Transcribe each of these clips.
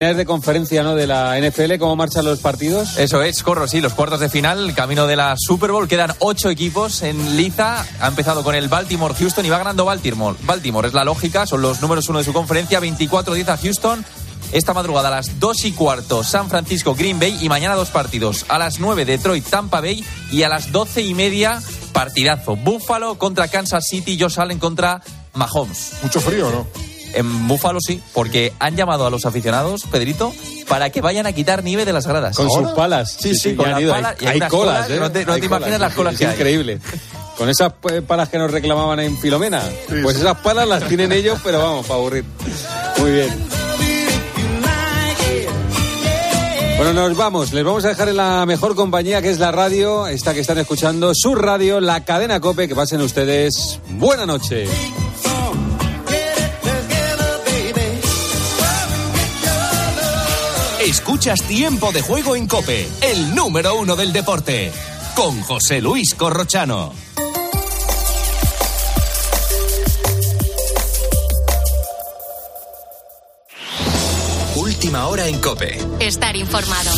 de conferencia ¿no? de la NFL, ¿cómo marchan los partidos? Eso es, corro, sí, los cuartos de final, camino de la Super Bowl, quedan ocho equipos en liza, ha empezado con el Baltimore Houston y va ganando Baltimore. Baltimore es la lógica, son los números uno de su conferencia, 24-10 a Houston. Esta madrugada a las dos y cuarto San Francisco Green Bay y mañana dos partidos. A las 9 Detroit Tampa Bay y a las doce y media partidazo. Buffalo contra Kansas City, Josh Allen contra Mahomes. Mucho frío, ¿no? En Búfalo sí, porque han llamado a los aficionados, Pedrito, para que vayan a quitar nieve de las gradas. Con sus palas. Sí, sí, con las palas. Hay, hay colas, ¿eh? No te, no te imaginas las colas es que hay. increíble. Con esas eh, palas que nos reclamaban en Filomena. Pues esas palas las tienen ellos, pero vamos, para aburrir. Muy bien. Bueno, nos vamos. Les vamos a dejar en la mejor compañía que es la radio, esta que están escuchando, su radio, la cadena Cope. Que pasen ustedes. Buena noche. Escuchas Tiempo de Juego en Cope, el número uno del deporte, con José Luis Corrochano. Última hora en Cope. Estar informado.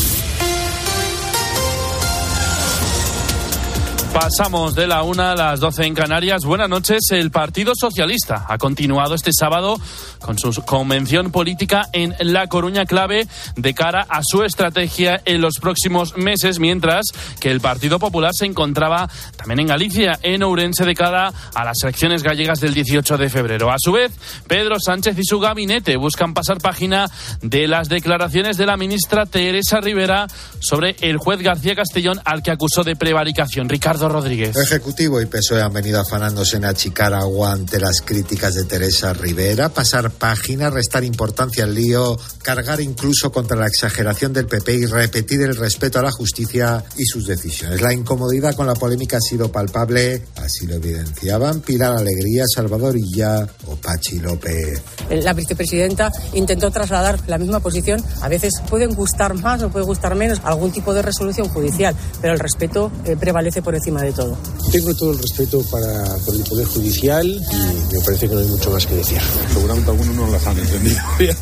Pasamos de la una a las 12 en Canarias. Buenas noches. El Partido Socialista ha continuado este sábado con su convención política en La Coruña clave de cara a su estrategia en los próximos meses, mientras que el Partido Popular se encontraba también en Galicia, en Ourense, de cara a las elecciones gallegas del 18 de febrero. A su vez, Pedro Sánchez y su gabinete buscan pasar página de las declaraciones de la ministra Teresa Rivera sobre el juez García Castellón al que acusó de prevaricación. Ricardo Rodríguez. Ejecutivo y PSOE han venido afanándose en achicar agua ante las críticas de Teresa Rivera, pasar página, restar importancia al lío, cargar incluso contra la exageración del PP y repetir el respeto a la justicia y sus decisiones. La incomodidad con la polémica ha sido palpable, así lo evidenciaban Pilar Alegría, Salvador Illa o Pachi López. La vicepresidenta intentó trasladar la misma posición. A veces pueden gustar más o puede gustar menos algún tipo de resolución judicial, pero el respeto eh, prevalece por encima de todo. Tengo todo el respeto para, por el Poder Judicial y me parece que no hay mucho más que decir. Seguramente algunos no las han entendido bien.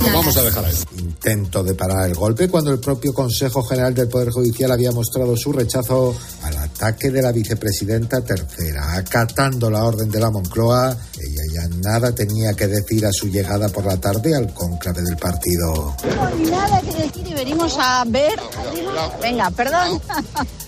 Lo vamos a dejar ahí. Intento de parar el golpe cuando el propio Consejo General del Poder Judicial había mostrado su rechazo al ataque de la vicepresidenta tercera. Acatando la orden de la Moncloa, ella ya nada tenía que decir a su llegada por la tarde al cónclave del partido. Nada que decir y venimos a ver. Venga, perdón.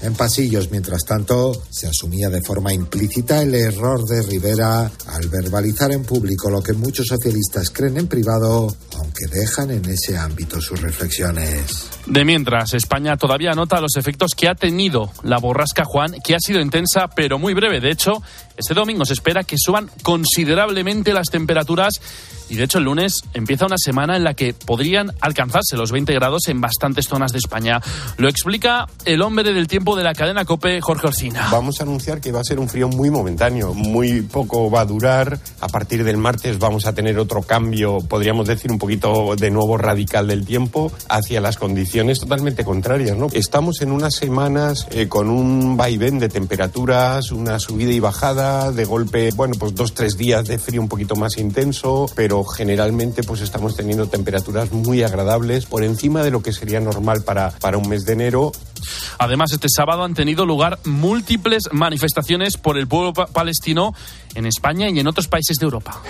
En pasillos, mientras tanto, se asumía de forma implícita el error de Rivera al verbalizar en público lo que muchos socialistas creen en privado, aunque dejan en ese ámbito sus reflexiones. De mientras, España todavía nota los efectos que ha tenido la borrasca Juan, que ha sido intensa pero muy breve. De hecho, este domingo se espera que suban considerablemente las temperaturas y de hecho el lunes empieza una semana en la que podrían alcanzarse los 20 grados en bastantes zonas de España. Lo explica el hombre del tiempo de la cadena Cope, Jorge Orcina. Vamos a anunciar que va a ser un frío muy momentáneo, muy poco va a durar. A partir del martes vamos a tener otro cambio, podríamos decir un poquito de nuevo radical del tiempo hacia las condiciones totalmente contrarias. ¿no? Estamos en unas semanas eh, con un vaivén de temperaturas, una subida y bajada, de golpe, bueno, pues dos, tres días de frío un poquito más intenso, pero generalmente pues estamos teniendo temperaturas muy agradables por encima de lo que sería normal para, para un mes de enero. Además, este sábado han tenido lugar múltiples manifestaciones por el pueblo pa- palestino en España y en otros países de Europa.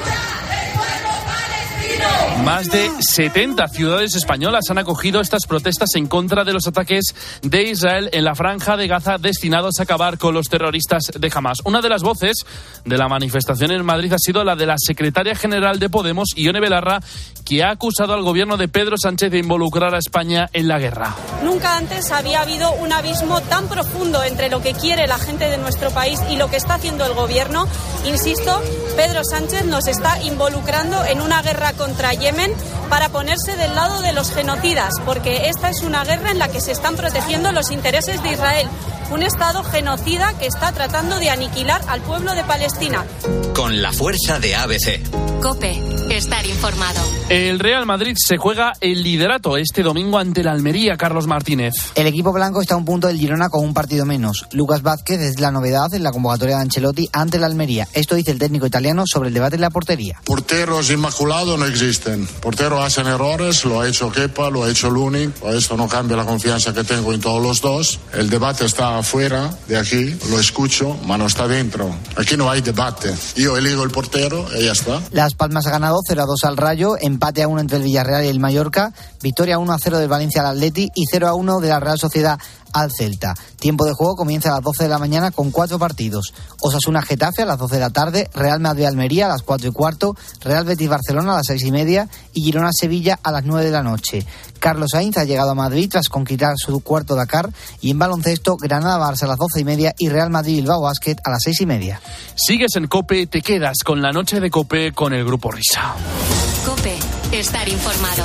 Más de 70 ciudades españolas han acogido estas protestas en contra de los ataques de Israel en la franja de Gaza destinados a acabar con los terroristas de Hamas. Una de las voces de la manifestación en Madrid ha sido la de la secretaria general de Podemos, Ione Belarra, que ha acusado al gobierno de Pedro Sánchez de involucrar a España en la guerra. Nunca antes había habido un abismo tan profundo entre lo que quiere la gente de nuestro país y lo que está haciendo el gobierno. Insisto, Pedro Sánchez nos está involucrando en una guerra contra Yemen para ponerse del lado de los genocidas, porque esta es una guerra en la que se están protegiendo los intereses de Israel, un Estado genocida que está tratando de aniquilar al pueblo de Palestina. Con la fuerza de ABC. Cope, estar informado. El Real Madrid se juega el liderato este domingo ante la Almería, Carlos Martínez. El equipo blanco está a un punto del Girona con un partido menos. Lucas Vázquez es la novedad en la convocatoria de Ancelotti ante la Almería. Esto dice el técnico italiano sobre el debate en la portería. Porteros inmaculados no existen. Porteros hacen errores, lo ha hecho Kepa, lo ha hecho Luni. Esto no cambia la confianza que tengo en todos los dos. El debate está afuera de aquí, lo escucho, pero no está dentro. Aquí no hay debate. Yo elijo el portero y está. Las Palmas ha ganado 0 a 2 al Rayo, empate a 1 entre el Villarreal y el Mallorca, victoria 1 a 0 del Valencia al Atleti y 0 a 1 de la Real Sociedad al Celta. Tiempo de juego comienza a las 12 de la mañana con cuatro partidos. Osasuna Getafe a las 12 de la tarde, Real Madrid Almería a las 4 y cuarto, Real Betis Barcelona a las 6 y media y Girona Sevilla a las 9 de la noche. Carlos Sainz ha llegado a Madrid tras conquistar su cuarto Dakar y en baloncesto Granada Barça a las 12 y media y Real Madrid Bilbao Basket a las 6 y media. Sigues en Cope, te quedas con la noche de Cope con el grupo Risa. Cope, estar informado.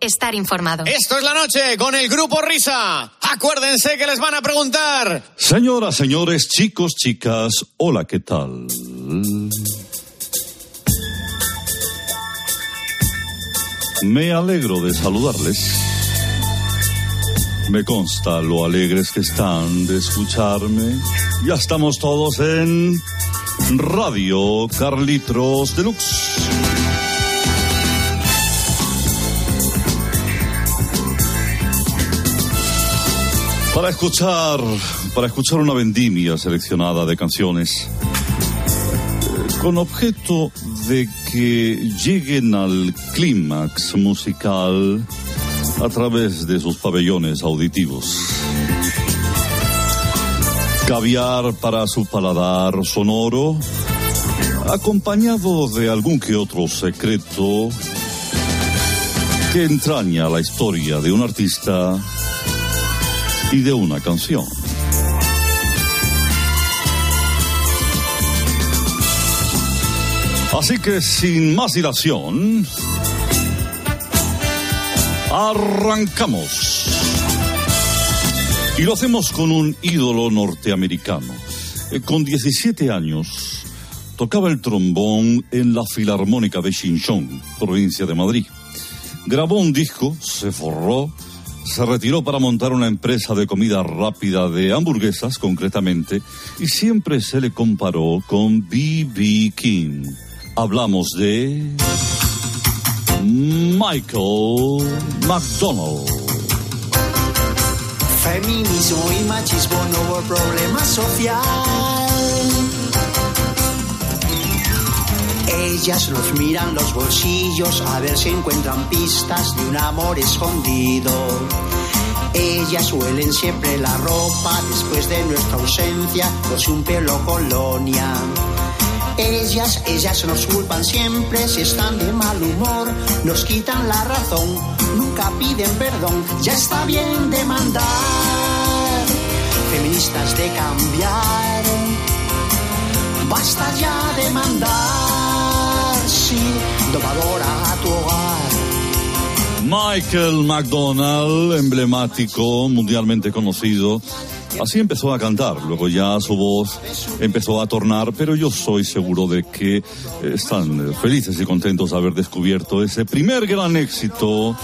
estar informado. Esto es la noche con el grupo Risa. Acuérdense que les van a preguntar. Señoras, señores, chicos, chicas, hola, ¿qué tal? Me alegro de saludarles. Me consta lo alegres que están de escucharme. Ya estamos todos en Radio Carlitos Deluxe. Para escuchar, para escuchar una vendimia seleccionada de canciones con objeto de que lleguen al clímax musical a través de sus pabellones auditivos. Caviar para su paladar sonoro, acompañado de algún que otro secreto que entraña la historia de un artista y de una canción. Así que sin más dilación, arrancamos. Y lo hacemos con un ídolo norteamericano. Eh, Con 17 años, tocaba el trombón en la Filarmónica de Chinchón, provincia de Madrid. Grabó un disco, se forró, se retiró para montar una empresa de comida rápida de hamburguesas, concretamente, y siempre se le comparó con B.B. King. Hablamos de Michael McDonald. Feminismo y machismo, problema social. Ellas nos miran los bolsillos a ver si encuentran pistas de un amor escondido. Ellas huelen siempre la ropa después de nuestra ausencia, si un pelo colonia. Ellas, ellas nos culpan siempre si están de mal humor, nos quitan la razón, nunca piden perdón, ya está bien demandar. Feministas de cambiar, basta ya de domadora a tu hogar. Michael McDonald, emblemático, mundialmente conocido. Así empezó a cantar, luego ya su voz empezó a tornar, pero yo soy seguro de que eh, están eh, felices y contentos de haber descubierto ese primer gran éxito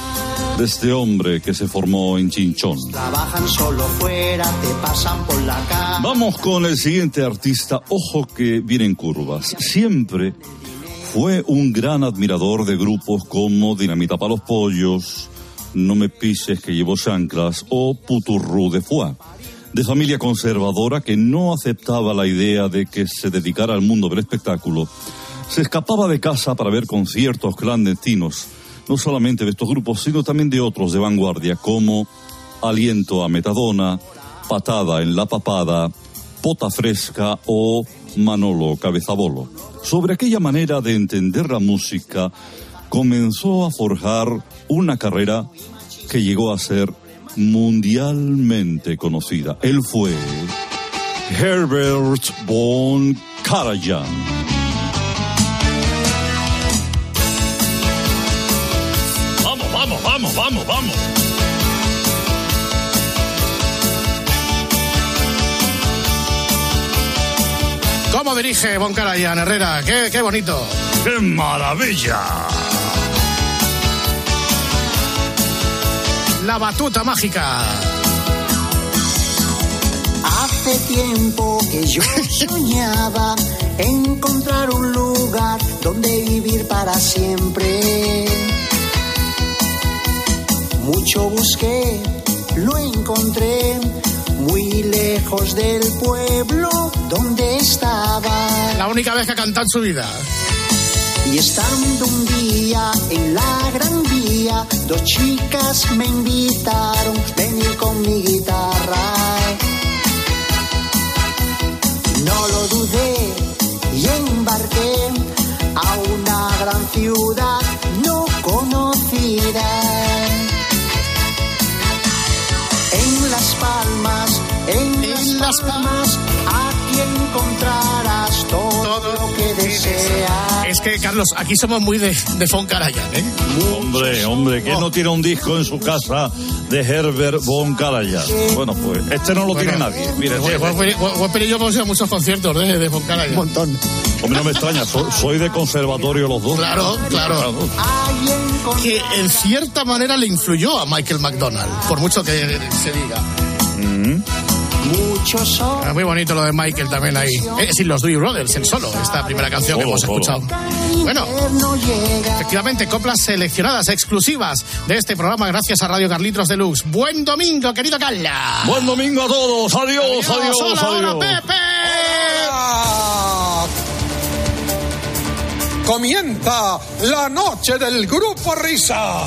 de este hombre que se formó en Chinchón. Trabajan solo fuera, te pasan por la. Vamos con el siguiente artista, ojo que viene en curvas. Siempre fue un gran admirador de grupos como Dinamita para los Pollos, No me pises que llevo chanclas o Puturru de Foie. De familia conservadora que no aceptaba la idea de que se dedicara al mundo del espectáculo, se escapaba de casa para ver conciertos clandestinos, no solamente de estos grupos, sino también de otros de vanguardia como Aliento a Metadona, Patada en la Papada, Pota Fresca o Manolo Cabezabolo. Sobre aquella manera de entender la música comenzó a forjar una carrera que llegó a ser mundialmente conocida. Él fue Herbert von Karajan. Vamos, vamos, vamos, vamos, ¿Cómo dirige Von Karajan, Herrera? Qué, qué bonito. ¡Qué maravilla! La batuta mágica. Hace tiempo que yo soñaba encontrar un lugar donde vivir para siempre. Mucho busqué, lo encontré muy lejos del pueblo donde estaba. La única vez que ha cantado en su vida. Y estando un día en la gran vía, dos chicas me invitaron a venir con mi guitarra. No lo dudé y embarqué a una gran ciudad aquí encontrarás todo, lo que deseas. Es que, Carlos, aquí somos muy de, de Von Karajan, ¿eh? Hombre, hombre, ¿quién no tiene un disco en su casa de Herbert von Karajan? Bueno, pues este no lo tiene nadie. Mire, Pues, este- pues, pues, pues, yo hemos ido a muchos conciertos de, de Von Karajan. Un montón. Hombre, no me extraña, so- soy de conservatorio los dos. Claro, claro. Que en cierta manera le influyó a Michael McDonald, por mucho que se diga. Muchos son. Ah, Muy bonito lo de Michael también ahí. Es decir, los Dewey Brothers, el solo, esta primera canción que Solo, hemos solo. escuchado. Bueno, efectivamente, coplas seleccionadas, exclusivas de este programa, gracias a Radio Carlitos Deluxe. Buen domingo, querido Carla. Buen domingo a todos. Adiós, adiós, hola, hola, adiós. Pepe. Comienza la noche del grupo Risa.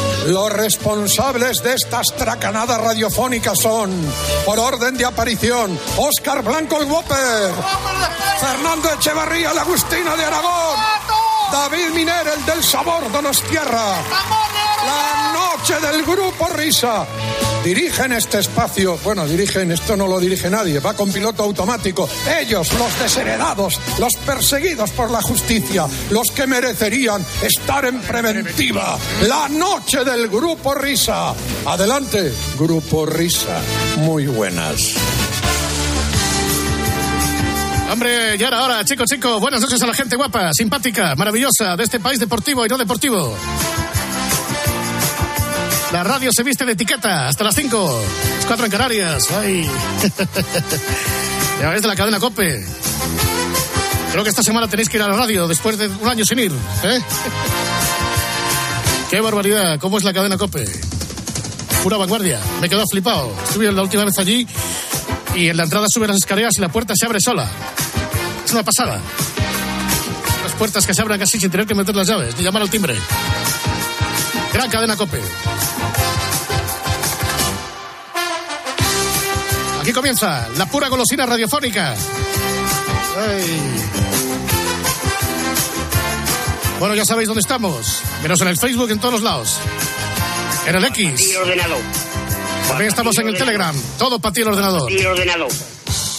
Los responsables de estas tracanadas radiofónicas son, por orden de aparición, Óscar Blanco el Whopper, Fernando Echevarría, la Agustina de Aragón, David Miner, el del sabor Donostierra, la noche del grupo Risa. Dirigen este espacio, bueno, dirigen, esto no lo dirige nadie, va con piloto automático. Ellos, los desheredados, los perseguidos por la justicia, los que merecerían estar en preventiva. La noche del grupo Risa. Adelante, grupo Risa. Muy buenas. Hombre, ya era hora, chicos, chicos. Buenas noches a la gente guapa, simpática, maravillosa de este país deportivo y no deportivo. La radio se viste de etiqueta hasta las 5. Las 4 en Canarias. Ay. ya ves de la cadena Cope. Creo que esta semana tenéis que ir a la radio después de un año sin ir. ¿eh? Qué barbaridad. ¿Cómo es la cadena Cope? Pura vanguardia. Me he quedado flipado. Estuve la última vez allí y en la entrada sube las escaleras y la puerta se abre sola. Es una pasada. Las puertas que se abren casi sin tener que meter las llaves ni llamar al timbre. Gran cadena Cope. Aquí comienza la pura golosina radiofónica. Ay. Bueno, ya sabéis dónde estamos. Menos en el Facebook, en todos los lados. En el X. También estamos en el Telegram. Todo para ti el ordenador.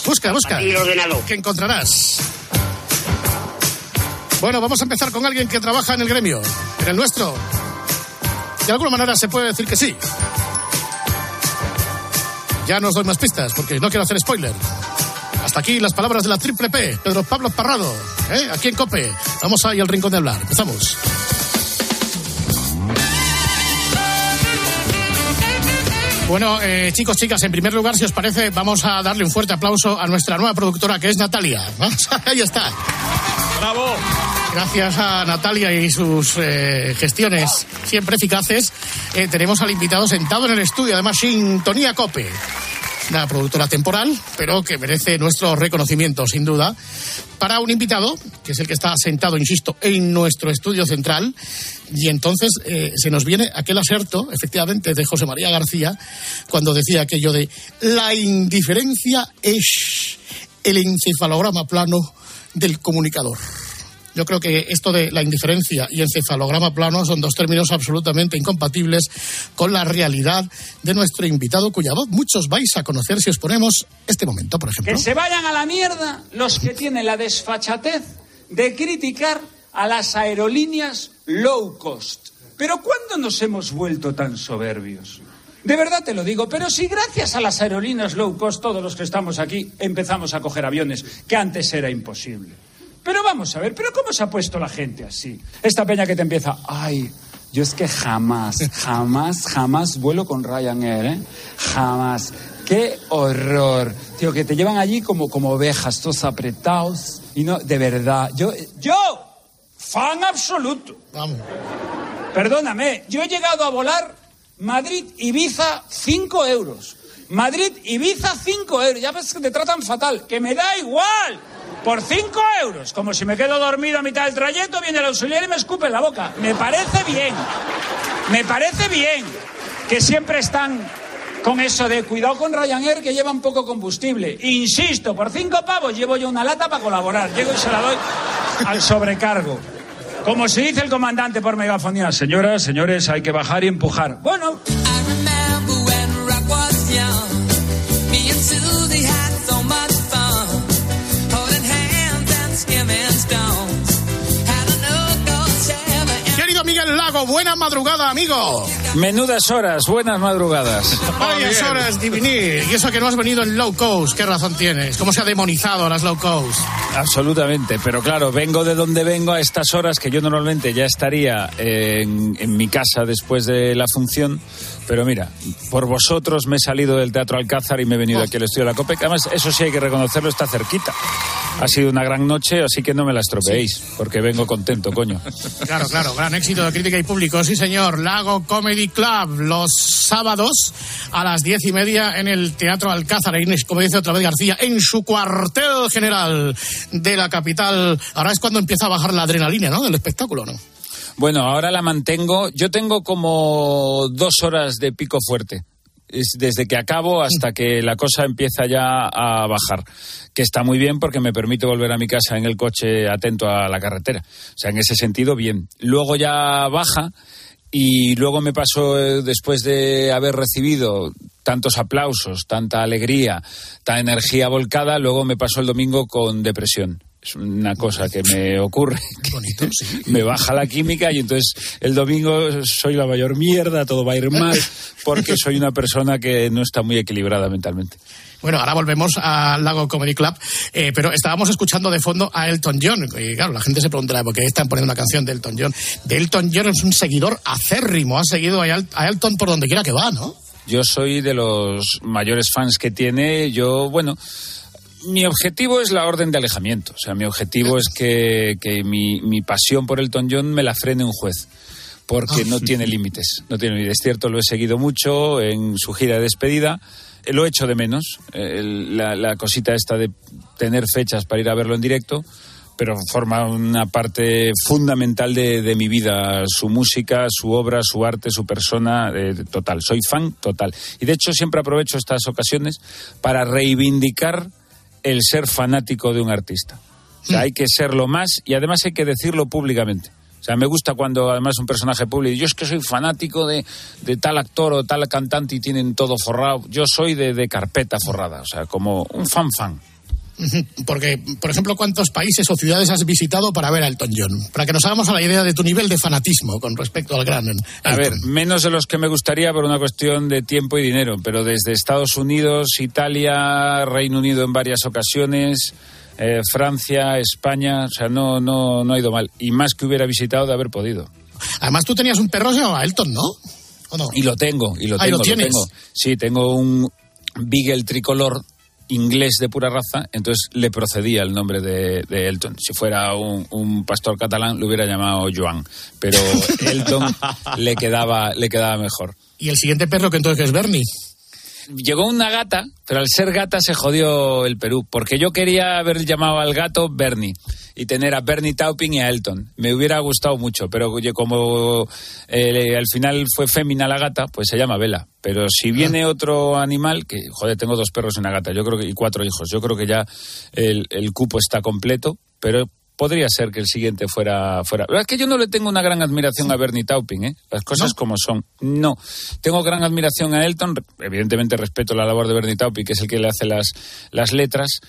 Busca, busca. Que encontrarás. Bueno, vamos a empezar con alguien que trabaja en el gremio. En el nuestro. De alguna manera se puede decir que sí. Ya no os doy más pistas porque no quiero hacer spoiler. Hasta aquí las palabras de la triple P, Pedro Pablo Parrado, ¿eh? aquí en COPE. Vamos ahí al rincón de hablar. Empezamos. Bueno, eh, chicos, chicas, en primer lugar, si os parece, vamos a darle un fuerte aplauso a nuestra nueva productora, que es Natalia. Vamos, ahí está. ¡Bravo! Gracias a Natalia y sus eh, gestiones siempre eficaces, eh, tenemos al invitado sentado en el estudio, además Sintonía Cope. Una productora temporal, pero que merece nuestro reconocimiento, sin duda, para un invitado, que es el que está sentado, insisto, en nuestro estudio central. Y entonces eh, se nos viene aquel aserto, efectivamente, de José María García, cuando decía aquello de la indiferencia es el encefalograma plano del comunicador. Yo creo que esto de la indiferencia y encefalograma plano son dos términos absolutamente incompatibles con la realidad de nuestro invitado, cuya voz muchos vais a conocer si os ponemos este momento, por ejemplo. Que se vayan a la mierda los que tienen la desfachatez de criticar a las aerolíneas low cost. Pero ¿cuándo nos hemos vuelto tan soberbios? De verdad te lo digo, pero si gracias a las aerolíneas low cost todos los que estamos aquí empezamos a coger aviones, que antes era imposible. Pero vamos a ver, ¿pero cómo se ha puesto la gente así? Esta peña que te empieza, ay, yo es que jamás, jamás, jamás vuelo con Ryanair, ¿eh? Jamás. ¡Qué horror! Tío, que te llevan allí como, como ovejas, todos apretados. Y no, de verdad, yo, yo, fan absoluto. Vamos. Perdóname, yo he llegado a volar Madrid-Ibiza 5 euros. Madrid-Ibiza 5 euros. Ya ves que te tratan fatal. Que me da igual. Por 5 euros. Como si me quedo dormido a mitad del trayecto, viene el auxiliar y me escupe en la boca. Me parece bien. Me parece bien que siempre están con eso de cuidado con Ryanair que llevan poco combustible. Insisto, por 5 pavos llevo yo una lata para colaborar. Llego y se la doy al sobrecargo. Como se dice el comandante por megafonía, señoras, señores, hay que bajar y empujar. Bueno, Querido Miguel Lago, buena madrugada, amigo. Menudas horas, buenas madrugadas. Varias horas divinir. Y eso que no has venido en low cost, ¿qué razón tienes? ¿Cómo se ha demonizado las low cost? Absolutamente, pero claro, vengo de donde vengo a estas horas que yo normalmente ya estaría en, en mi casa después de la función. Pero mira, por vosotros me he salido del Teatro Alcázar y me he venido aquí al estudio de la COPE, además, eso sí hay que reconocerlo, está cerquita. Ha sido una gran noche, así que no me la estropeéis, porque vengo contento, coño. Claro, claro, gran éxito de crítica y público, sí señor. Lago Comedy Club, los sábados a las diez y media en el Teatro Alcázar, Inés, como dice otra vez García, en su cuartel general de la capital. Ahora es cuando empieza a bajar la adrenalina, ¿no? Del espectáculo, ¿no? Bueno, ahora la mantengo. Yo tengo como dos horas de pico fuerte. Es desde que acabo hasta que la cosa empieza ya a bajar. Que está muy bien porque me permite volver a mi casa en el coche atento a la carretera. O sea, en ese sentido, bien. Luego ya baja y luego me paso, eh, después de haber recibido tantos aplausos, tanta alegría, tanta energía volcada, luego me paso el domingo con depresión. Es una cosa que me ocurre. Bonito, sí. me baja la química y entonces el domingo soy la mayor mierda, todo va a ir mal, porque soy una persona que no está muy equilibrada mentalmente. Bueno, ahora volvemos al Lago Comedy Club, eh, pero estábamos escuchando de fondo a Elton John. Y claro, la gente se preguntará por qué están poniendo una canción de Elton John. De Elton John es un seguidor acérrimo, ha seguido a Elton por donde quiera que va, ¿no? Yo soy de los mayores fans que tiene. Yo, bueno, mi objetivo es la orden de alejamiento. O sea, mi objetivo es que, que mi, mi pasión por Elton John me la frene un juez. Porque no tiene límites. No tiene límites. Es cierto, lo he seguido mucho en su gira de despedida. Eh, Lo he hecho de menos. eh, el- la, la cosita esta de tener fechas para ir a verlo en directo. Pero forma una parte fundamental de, de mi vida. Su música, su obra, su arte, su persona. eh, total. Soy fan total. Y de hecho, siempre aprovecho estas ocasiones para reivindicar el ser fanático de un artista. O sea, hay que serlo más y además hay que decirlo públicamente. O sea, me gusta cuando además un personaje público, yo es que soy fanático de, de tal actor o tal cantante y tienen todo forrado. Yo soy de, de carpeta forrada, o sea, como un fan fan. Porque, por ejemplo, ¿cuántos países o ciudades has visitado para ver a Elton John? Para que nos hagamos a la idea de tu nivel de fanatismo con respecto al gran Elton. A ver, menos de los que me gustaría por una cuestión de tiempo y dinero, pero desde Estados Unidos, Italia, Reino Unido en varias ocasiones, eh, Francia, España, o sea, no, no, no ha ido mal. Y más que hubiera visitado de haber podido. Además, tú tenías un perro que se llamaba Elton, ¿no? ¿O no? Y lo tengo, y lo Ah, ¿y lo tienes? tengo. Sí, tengo un Beagle tricolor inglés de pura raza, entonces le procedía el nombre de, de Elton. Si fuera un, un pastor catalán, lo hubiera llamado Joan, pero Elton le quedaba, le quedaba mejor. Y el siguiente perro que entonces es Bernie. Llegó una gata, pero al ser gata se jodió el Perú, porque yo quería haber llamado al gato Bernie y tener a Bernie Taupin y a Elton. Me hubiera gustado mucho, pero oye, como eh, al final fue fémina la gata, pues se llama Vela. Pero si viene otro animal, que joder, tengo dos perros y una gata, yo creo que y cuatro hijos, yo creo que ya el, el cupo está completo, pero podría ser que el siguiente fuera fuera. La verdad es que yo no le tengo una gran admiración a Bernie Taupin, ¿eh? Las cosas como son. No. Tengo gran admiración a Elton, evidentemente respeto la labor de Bernie Taupin, que es el que le hace las, las letras,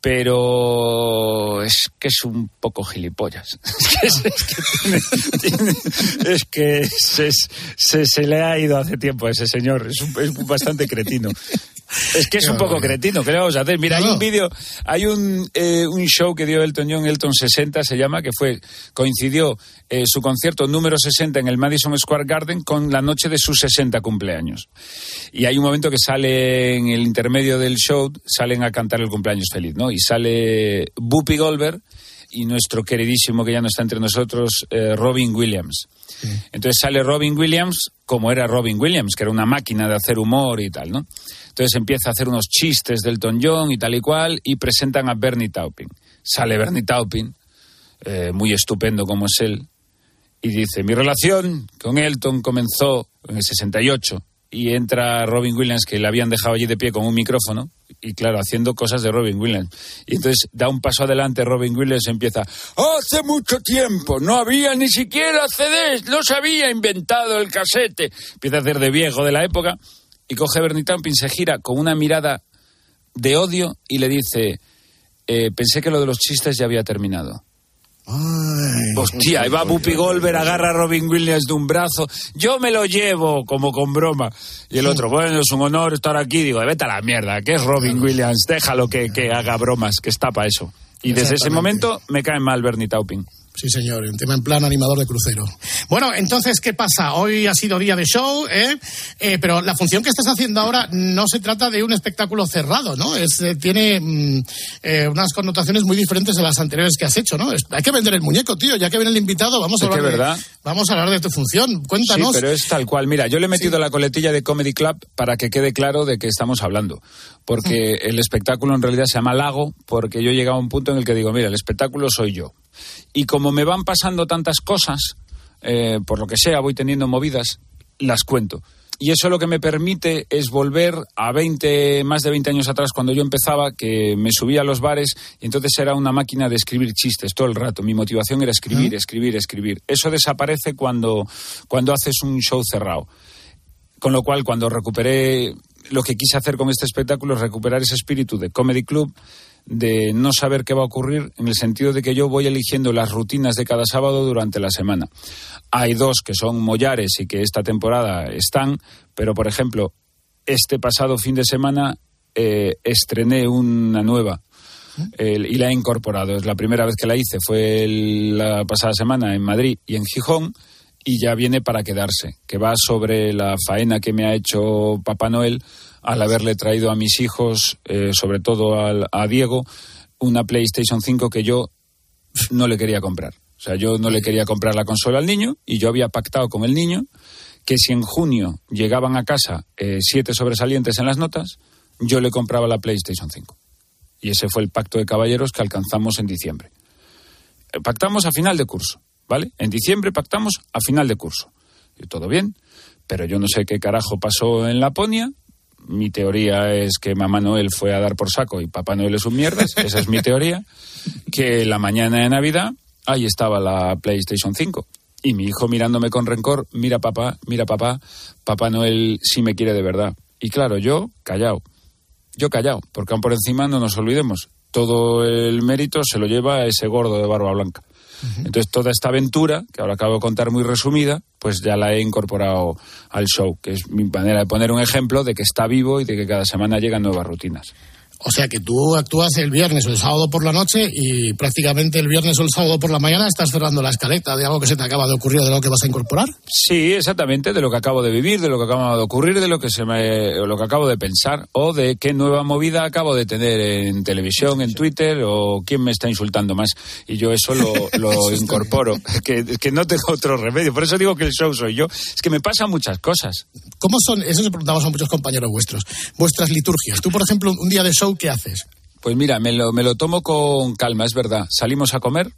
pero es que es un poco gilipollas. Es que, es que, tiene- tiene- es que se, se- se le ha ido hace tiempo a ese señor. Es, un- es bastante cretino. Es que es un poco cretino, ¿qué le vamos a hacer? Mira, hay un vídeo, hay un, eh, un show que dio Elton John, Elton 60 se llama, que fue, coincidió eh, su concierto número 60 en el Madison Square Garden con la noche de sus 60 cumpleaños. Y hay un momento que sale en el intermedio del show, salen a cantar el cumpleaños feliz, ¿no? Y sale Whoopi Goldberg y nuestro queridísimo que ya no está entre nosotros, eh, Robin Williams. Entonces sale Robin Williams como era Robin Williams, que era una máquina de hacer humor y tal, ¿no? Entonces empieza a hacer unos chistes del Elton John y tal y cual y presentan a Bernie Taupin. Sale Bernie Taupin, eh, muy estupendo como es él, y dice, mi relación con Elton comenzó en el 68 y entra Robin Williams, que le habían dejado allí de pie con un micrófono, y claro, haciendo cosas de Robin Williams. Y entonces da un paso adelante Robin Williams empieza, hace mucho tiempo, no había ni siquiera CDs, no se había inventado el casete. Empieza a hacer de viejo de la época y coge Bernie Taupin, se gira con una mirada de odio y le dice, "Eh, pensé que lo de los chistes ya había terminado. Hostia, ahí va Bupi Goldberg, agarra a Robin Williams de un brazo. Yo me lo llevo como con broma. Y el otro, bueno, es un honor estar aquí. Digo, vete a la mierda, que es Robin Williams. Déjalo que, que haga bromas, que está para eso. Y desde ese momento me cae mal Bernie Taupin. Sí, señor, un tema en plan animador de crucero. Bueno, entonces, ¿qué pasa? Hoy ha sido día de show, ¿eh? Eh, pero la función que estás haciendo ahora no se trata de un espectáculo cerrado, ¿no? Es, eh, tiene mm, eh, unas connotaciones muy diferentes de las anteriores que has hecho, ¿no? Es- hay que vender el muñeco, tío. Ya que viene el invitado, vamos a Es que hablar, verdad. Vamos a hablar de tu función. Cuéntanos. Sí, pero es tal cual. Mira, yo le he metido la coletilla de Comedy Club para que quede claro de qué estamos hablando. Porque el espectáculo en realidad se llama Lago, porque yo he llegado a un punto en el que digo, mira, el espectáculo soy yo. Y como me van pasando tantas cosas, eh, por lo que sea, voy teniendo movidas, las cuento. Y eso lo que me permite es volver a 20, más de 20 años atrás, cuando yo empezaba, que me subía a los bares y entonces era una máquina de escribir chistes todo el rato. Mi motivación era escribir, escribir, escribir. Eso desaparece cuando, cuando haces un show cerrado. Con lo cual, cuando recuperé lo que quise hacer con este espectáculo, es recuperar ese espíritu de Comedy Club, de no saber qué va a ocurrir, en el sentido de que yo voy eligiendo las rutinas de cada sábado durante la semana. Hay dos que son Mollares y que esta temporada están, pero por ejemplo, este pasado fin de semana eh, estrené una nueva. y la he incorporado. Es la primera vez que la hice, fue el- la pasada semana en Madrid y en Gijón, y ya viene para quedarse, que va sobre la faena que me ha hecho Papá Noel al haberle traído a mis hijos, eh, sobre todo al- a Diego, una PlayStation 5 que yo no le quería comprar. O sea, yo no le quería comprar la consola al niño y yo había pactado con el niño que si en junio llegaban a casa eh, siete sobresalientes en las notas, yo le compraba la PlayStation 5. Y ese fue el pacto de caballeros que alcanzamos en diciembre. Eh, Pactamos a final de curso, ¿vale? En diciembre pactamos a final de curso. Y todo bien, pero yo no sé qué carajo pasó en Laponia. Mi teoría es que Mamá Noel fue a dar por saco y Papá Noel es un mierdas. Esa es mi teoría. Que la mañana de Navidad, ahí estaba la PlayStation 5. Y mi hijo mirándome con rencor, mira papá, mira papá, Papá Noel sí me quiere de verdad. Y claro, yo callado. Yo callado, porque aún por encima no nos olvidemos. todo el mérito se lo lleva ese gordo de barba blanca. Entonces, toda esta aventura, que ahora acabo de contar muy resumida, pues ya la he incorporado al show, que es mi manera de poner un ejemplo de que está vivo y de que cada semana llegan nuevas rutinas. O sea que tú actúas el viernes o el sábado por la noche y prácticamente el viernes o el sábado por la mañana estás cerrando la escaleta de algo que se te acaba de ocurrir, de lo que vas a incorporar. Sí, exactamente, de lo que acabo de vivir, de lo que acaba de ocurrir, de lo que se me, o lo que acabo de pensar, o de qué nueva movida acabo de tener en televisión, en Twitter, o quién me está insultando más. Y yo eso lo, lo incorporo, que, que no tengo otro remedio. Por eso digo que el show soy yo. Es que me pasan muchas cosas. ¿Cómo son, eso se preguntamos a muchos compañeros vuestros, vuestras liturgias? Tú, por ejemplo, un día de show, ¿qué haces? Pues mira, me lo, me lo tomo con calma, es verdad. Salimos a comer,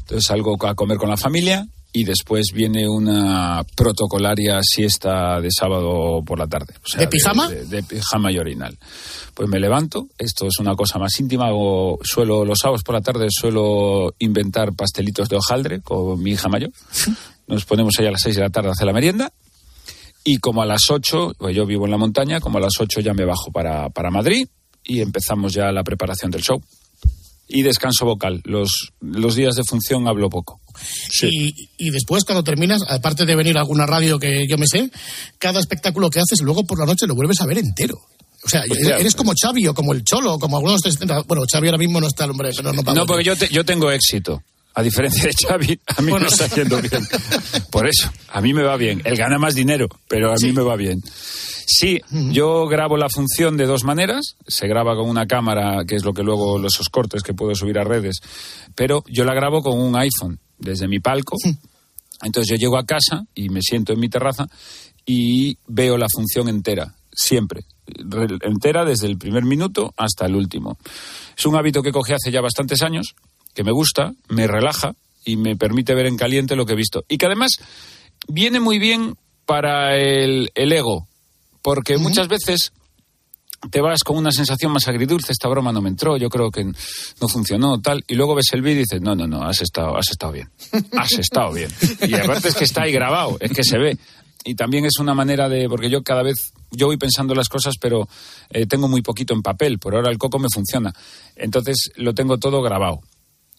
entonces salgo a comer con la familia y después viene una protocolaria siesta de sábado por la tarde. O sea, ¿De pijama? De, de pijama y orinal. Pues me levanto, esto es una cosa más íntima, suelo, los sábados por la tarde suelo inventar pastelitos de hojaldre con mi hija mayor. Nos ponemos ahí a las seis de la tarde a hacer la merienda. Y como a las 8, pues yo vivo en la montaña, como a las 8 ya me bajo para, para Madrid y empezamos ya la preparación del show. Y descanso vocal. Los, los días de función hablo poco. Y, y después, cuando terminas, aparte de venir a alguna radio que yo me sé, cada espectáculo que haces, luego por la noche lo vuelves a ver entero. O sea, Pues ya. eres como Xavi o como el Cholo, o como algunos... de- Bueno, Xavi ahora mismo no está el hombre, pero no No, porque yo, te- yo tengo éxito. A diferencia de Xavi, a mí me está yendo bien. Por eso, a mí me va bien. Él gana más dinero, pero a mí me va bien. Sí, yo grabo la función de dos maneras. Se graba con una cámara, que es lo que luego los esos cortes que puedo subir a redes, pero yo la grabo con un iPhone desde mi palco. Entonces yo llego a casa y me siento en mi terraza y veo la función entera, siempre. Re- Entera desde el primer minuto hasta el último. Es un hábito que cogí hace ya bastantes años, que me gusta, me relaja y me permite ver en caliente lo que he visto. Y que además viene muy bien para el, el ego, porque muchas veces te vas con una sensación más agridulce, esta broma no me entró, yo creo que no funcionó, tal, y luego ves el vídeo y dices, no, no, no, has estado, has estado bien, has estado bien. Y aparte es que está ahí grabado, es que se ve. Y también es una manera de, porque yo cada vez, yo voy pensando las cosas, pero eh, tengo muy poquito en papel, por ahora el coco me funciona. Entonces lo tengo todo grabado.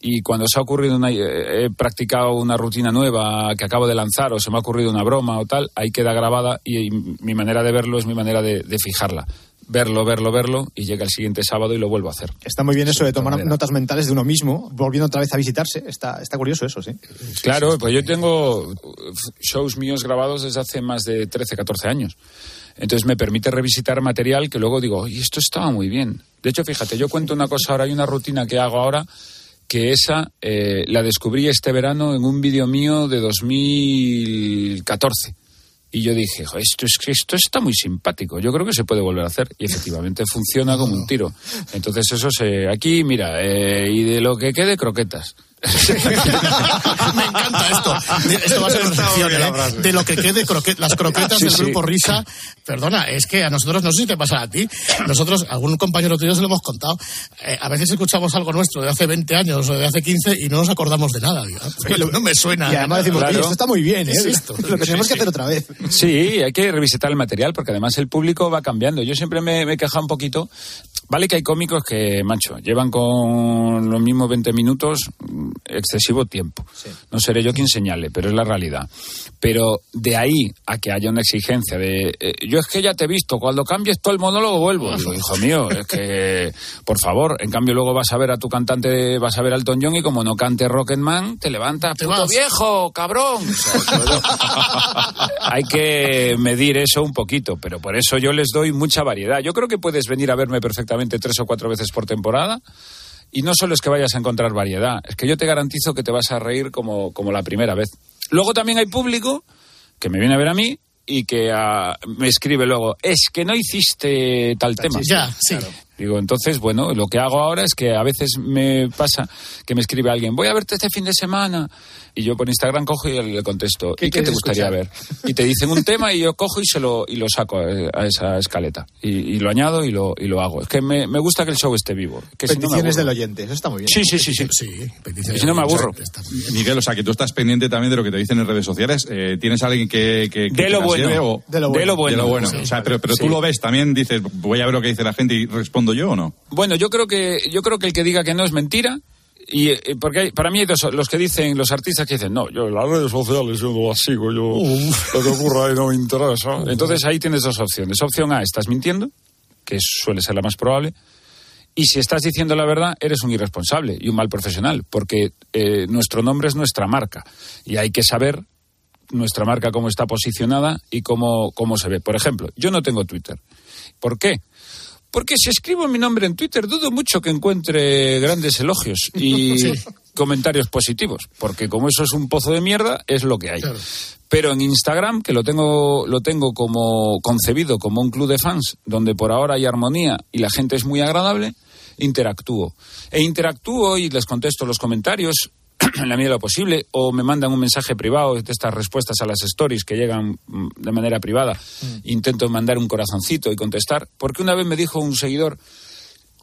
Y cuando se ha ocurrido una, eh, he practicado una rutina nueva que acabo de lanzar o se me ha ocurrido una broma o tal, ahí queda grabada y, mi manera de verlo es mi manera de, de fijarla. Verlo, verlo, verlo y llega el siguiente sábado y lo vuelvo a hacer. Está muy bien eso de tomar manera. notas mentales de uno mismo, volviendo otra vez a visitarse. Está, está curioso eso, sí. Claro, pues yo tengo uh, shows míos grabados desde hace más de 13, 14 años. Entonces me permite revisitar material que luego digo, oye, esto estaba muy bien. De hecho, fíjate, yo cuento una cosa ahora, hay una rutina que hago ahora que esa eh, la descubrí este verano en un vídeo mío de 2014. Y yo dije, "Jo, esto, es, esto está muy simpático, yo creo que se puede volver a hacer. Y efectivamente funciona como un tiro. Entonces eso se... Aquí, mira, eh, y de lo que quede, croquetas. Me encanta esto. Esto va a ser la ¿eh? De lo que quede croquet, las croquetas Sí, del sí. grupo Risa. Perdona, es que a nosotros, no sé si te pasa a ti, nosotros, algún compañero tuyo se lo hemos contado, eh, a veces escuchamos algo nuestro de hace 20 años o de hace 15 y no nos acordamos de nada. Digo, "Ah, pues no me suena. Y además decimos, Claro. "Oye, esto está muy bien, ¿eh? ¿Qué es esto? Lo tenemos que hacer otra vez. Sí, hay que revisitar el material porque además el público va cambiando. Yo siempre me, me he quejado un poquito. Vale que hay cómicos que, macho, llevan con los mismos 20 minutos excesivo tiempo. No seré yo quien señale, pero es la realidad. Pero de ahí a que haya una exigencia de, eh, yo es que ya te he visto, cuando cambies todo el monólogo vuelvo. Digo, hijo mío, es que, por favor, en cambio luego vas a ver a tu cantante, vas a ver a Elton John y como no cante Rocketman, te levantas, puto vas. viejo, cabrón. O sea, todo- hay que medir eso un poquito, pero por eso yo les doy mucha variedad. Yo creo que puedes venir a verme perfectamente tres o cuatro veces por temporada. Y no solo es que vayas a encontrar variedad, es que yo te garantizo que te vas a reír como, como la primera vez. Luego también hay público que me viene a ver a mí y que ah, me escribe luego, es que no hiciste tal tema. Ya, sí. Digo, entonces, bueno, lo que hago ahora es que a veces me pasa que me escribe alguien, voy a verte este fin de semana. Y yo por Instagram cojo y le contesto, ¿Qué ¿y qué te gustaría escuchar? ver? Y te dicen un tema y yo cojo y se lo, y lo saco a, a esa escaleta. Y, y lo añado y lo, y lo hago. Es que me, me gusta que el show esté vivo. Que si no me Peticiones del oyente, eso está muy bien. Sí, sí, sí, sí. peticiones Y si no me aburro. Miguel, o sea, que tú estás pendiente también de lo que te dicen en redes sociales. Eh, ¿Tienes alguien que, que, que De lo bueno. lleve o- De lo bueno. De lo bueno. Sí. O sea, pero, pero Sí. tú lo ves también, dices, voy a ver lo que dice la gente y respondo yo o no? Bueno, yo creo que yo creo que el que diga que no es mentira y eh, porque hay- para mí hay dos, los que dicen los artistas que dicen no yo en las redes sociales yo no las sigo yo lo que ocurra ahí no me interesa entonces ahí tienes dos opciones opción A estás mintiendo que suele ser la más probable y si estás diciendo la verdad eres un irresponsable y un mal profesional porque eh, nuestro nombre es nuestra marca y hay que saber nuestra marca cómo está posicionada y cómo, cómo se ve. Por ejemplo, yo no tengo Twitter. ¿Por qué? Porque si escribo mi nombre en Twitter dudo mucho que encuentre grandes elogios y Sí. comentarios positivos, porque como eso es un pozo de mierda, es lo que hay. Pero en Instagram, que lo tengo, lo tengo como concebido como un club de fans, donde por ahora hay armonía y la gente es muy agradable, interactúo. E interactúo y les contesto los comentarios en la medida de lo posible, o me mandan un mensaje privado de estas respuestas a las stories que llegan mm, de manera privada. Intento mandar un corazoncito y contestar, porque una vez me dijo un seguidor,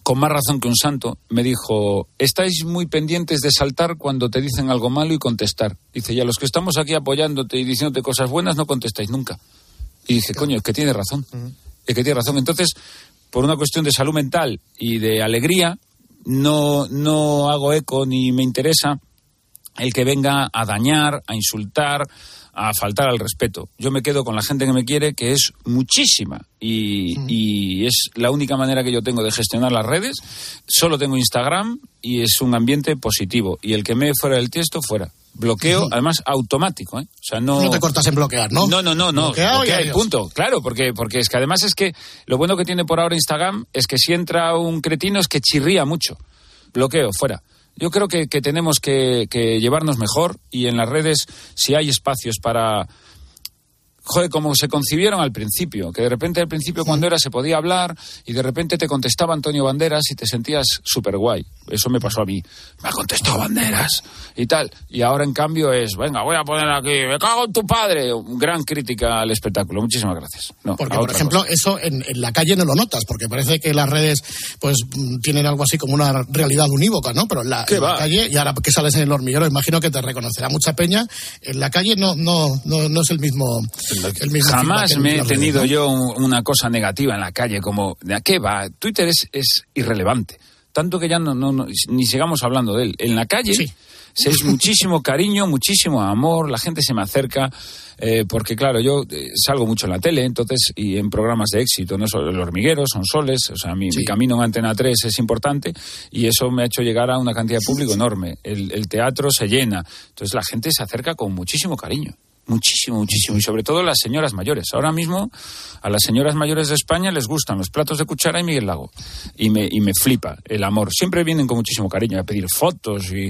con más razón que un santo, me dijo, estáis muy pendientes de saltar cuando te dicen algo malo y contestar. Dice, ya los que estamos aquí apoyándote y diciéndote cosas buenas no contestáis nunca. Y dije, coño, es que tiene razón. Es que tiene razón. Entonces, por una cuestión de salud mental y de alegría, no, no hago eco ni me interesa el que venga a dañar, a insultar, a faltar al respeto. Yo me quedo con la gente que me quiere, que es muchísima. Y, y es la única manera que yo tengo de gestionar las redes. Solo tengo Instagram y es un ambiente positivo. Y el que me fuera del tiesto, fuera. Bloqueo, además automático, ¿eh? O sea, no... No te cortas en bloquear, ¿no? No, no, no, no. Bloqueado bloquea y punto. Claro, porque, porque es que además es que lo bueno que tiene por ahora Instagram es que si entra un cretino es que chirría mucho. Bloqueo, fuera. Yo creo que, que tenemos que, que llevarnos mejor y en las redes, si hay espacios para. Joder, como se concibieron al principio, que de repente al principio cuando era se podía hablar y de repente te contestaba Antonio Banderas y te sentías súper guay. Eso me pasó a mí. Me ha contestado Banderas y tal. Y ahora en cambio es, venga, voy a poner aquí, me cago en tu padre. Gran crítica al espectáculo. Muchísimas gracias. No, Porque, por ejemplo, eso en, en la calle no lo notas, porque parece que las redes pues tienen algo así como una realidad unívoca, ¿no? Pero en la, calle, y ahora que sales en el hormiguero, imagino que te reconocerá mucha peña. En la calle no, no, no, no es el mismo. El mismo Jamás me he tenido yo un- una cosa negativa en la calle, como, ¿de a qué va? Twitter es, es irrelevante. Tanto que ya no, no, no- ni sigamos hablando de él. En la calle se es muchísimo cariño, muchísimo amor, la gente se me acerca, eh, porque claro, yo eh, salgo mucho en la tele, entonces, y en programas de éxito, no solo el hormiguero, son soles, o sea, mi, mi camino en Antena 3 es importante, y eso me ha hecho llegar a una cantidad de público enorme. El, el teatro se llena, entonces la gente se acerca con muchísimo cariño. Muchísimo, muchísimo. Y sobre todo las señoras mayores. Ahora mismo a las señoras mayores de España les gustan los platos de cuchara y Miguel Lago. Y me, y me flipa el amor. Siempre vienen con muchísimo cariño a pedir fotos y,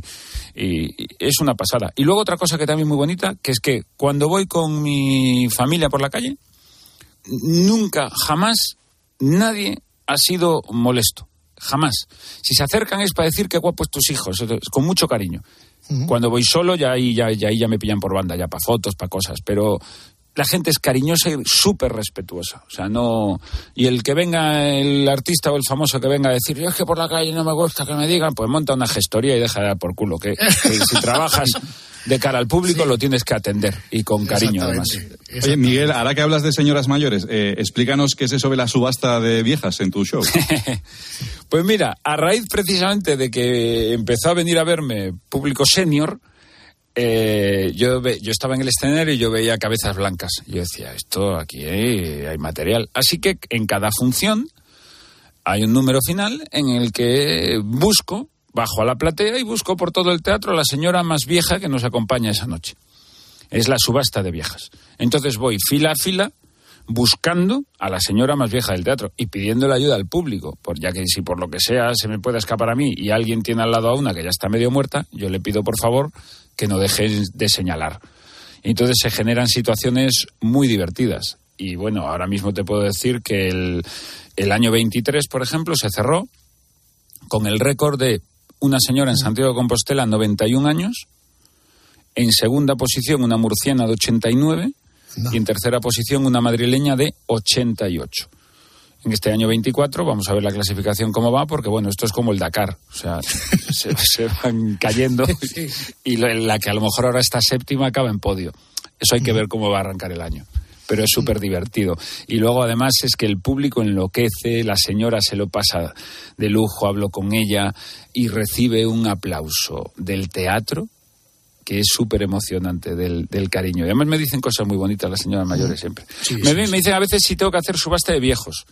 y- y es una pasada. Y luego otra cosa que también muy bonita, que es que cuando voy con mi familia por la calle, nunca, jamás, nadie ha sido molesto. Jamás. Si se acercan es para decir qué guapos tus hijos, con mucho cariño. Cuando voy solo ya ahí ya, ya, ahí ya me pillan por banda, ya para fotos, para cosas, pero la gente es cariñosa y súper respetuosa. O sea, no... Y el que venga, el artista o el famoso que venga a decir, yo es que por la calle no me gusta que me digan, pues monta una gestoría y deja de dar por culo. Que, que si trabajas de cara al público lo tienes que atender y con cariño además. Oye, Miguel, ahora que hablas de señoras mayores, eh, explícanos qué es eso de la subasta de viejas en tu show. Pues mira, a raíz precisamente de que empezó a venir a verme público senior, eh, yo, ve- yo estaba en el escenario y yo veía cabezas blancas. Yo decía, esto aquí hay, hay material. Así que en cada función hay un número final en el que busco, bajo a la platea y busco por todo el teatro a la señora más vieja que nos acompaña esa noche. Es la subasta de viejas. Entonces voy fila a fila buscando a la señora más vieja del teatro y pidiéndole ayuda al público, por ya que si por lo que sea se me puede escapar a mí y alguien tiene al lado a una que ya está medio muerta, yo le pido por favor que no dejen de señalar. Entonces se generan situaciones muy divertidas. Y bueno, ahora mismo te puedo decir que el, el año 23, por ejemplo, se cerró con el récord de una señora en Santiago de Compostela, 91 años, en segunda posición una murciana de 89 y en tercera posición una madrileña de 88. En este año 24 vamos a ver la clasificación cómo va, porque bueno, esto es como el Dakar, o sea, se, se van cayendo y la que a lo mejor ahora está séptima acaba en podio. Eso hay que ver cómo va a arrancar el año. Pero es súper divertido. Y luego además es que el público enloquece, la señora se lo pasa de lujo, hablo con ella y recibe un aplauso del teatro que es súper emocionante del, del cariño. Y además me dicen cosas muy bonitas las señoras mayores siempre. me, me dicen a veces si tengo que hacer subasta de viejos.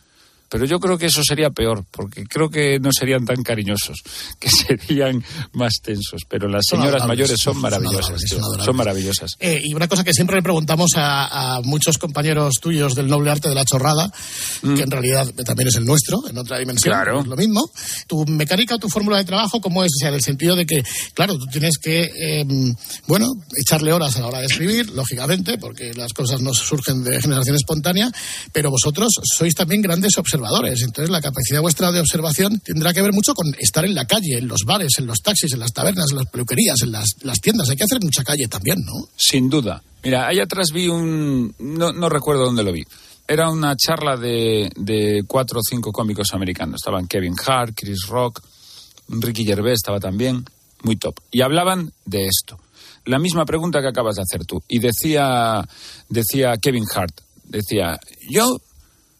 Pero yo creo que eso sería peor, porque creo que no serían tan cariñosos, que serían más tensos. Pero las Son señoras adorables, mayores son maravillosas, son adorables. son maravillosas. Eh, y una cosa que siempre le preguntamos a, a muchos compañeros tuyos del noble arte de la chorrada, que en realidad también es el nuestro, en otra dimensión, Mm. Claro. es lo mismo. Tu mecánica o tu fórmula de trabajo, ¿cómo es? O sea, en el sentido de que, claro, tú tienes que, eh, bueno, echarle horas a la hora de escribir, lógicamente, porque las cosas no surgen de generación espontánea, pero vosotros sois también grandes observadores. Entonces, la capacidad vuestra de observación tendrá que ver mucho con estar en la calle, en los bares, en los taxis, en las tabernas, en las peluquerías, en las, tiendas. Hay que hacer mucha calle también, ¿no? Sin duda. Mira, ahí atrás vi un... No, no recuerdo dónde lo vi. Era una charla de, de cuatro o cinco cómicos americanos. Estaban Kevin Hart, Chris Rock, Ricky Gervais estaba también. Muy top. Y hablaban de esto. La misma pregunta que acabas de hacer tú. Y decía, decía Kevin Hart, decía, yo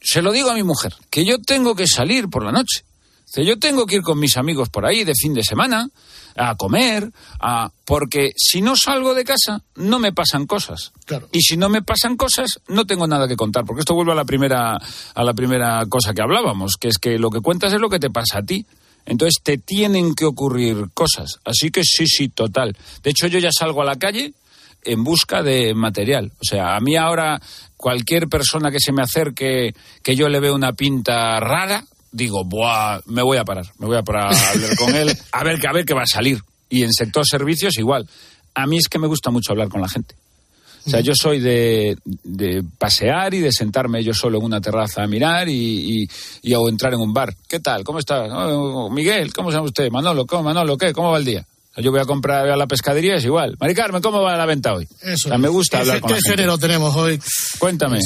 se lo digo a mi mujer, que yo tengo que salir por la noche. Dice, yo tengo que ir con mis amigos por ahí de fin de semana, a comer, a... porque si no salgo de casa, no me pasan cosas. Y si no me pasan cosas, no tengo nada que contar. Porque esto vuelve a la primera, a la primera cosa que hablábamos, que es que lo que cuentas es lo que te pasa a ti. Entonces te tienen que ocurrir cosas. Así que sí, sí, total. De hecho, yo ya salgo a la calle en busca de material. O sea, a mí ahora cualquier persona que se me acerque, que yo le veo una pinta rara, digo, Buah, me voy a parar, me voy a parar a hablar con él, a ver, a ver qué va a salir. Y en sector servicios igual. A mí es que me gusta mucho hablar con la gente. O sea, yo soy de, de pasear y de sentarme yo solo en una terraza a mirar y, y, y o entrar en un bar. ¿Qué tal? ¿Cómo está? Oh, Miguel, ¿cómo se llama usted? Manolo, ¿cómo, Manolo, ¿qué? ¿Cómo va el día? Yo voy a comprar a la pescadería, es igual. Mari Carmen, ¿cómo va la venta hoy? Eso O sea, me gusta ¿Qué, hablar con ¿Qué la gente. género tenemos hoy? Cuéntame.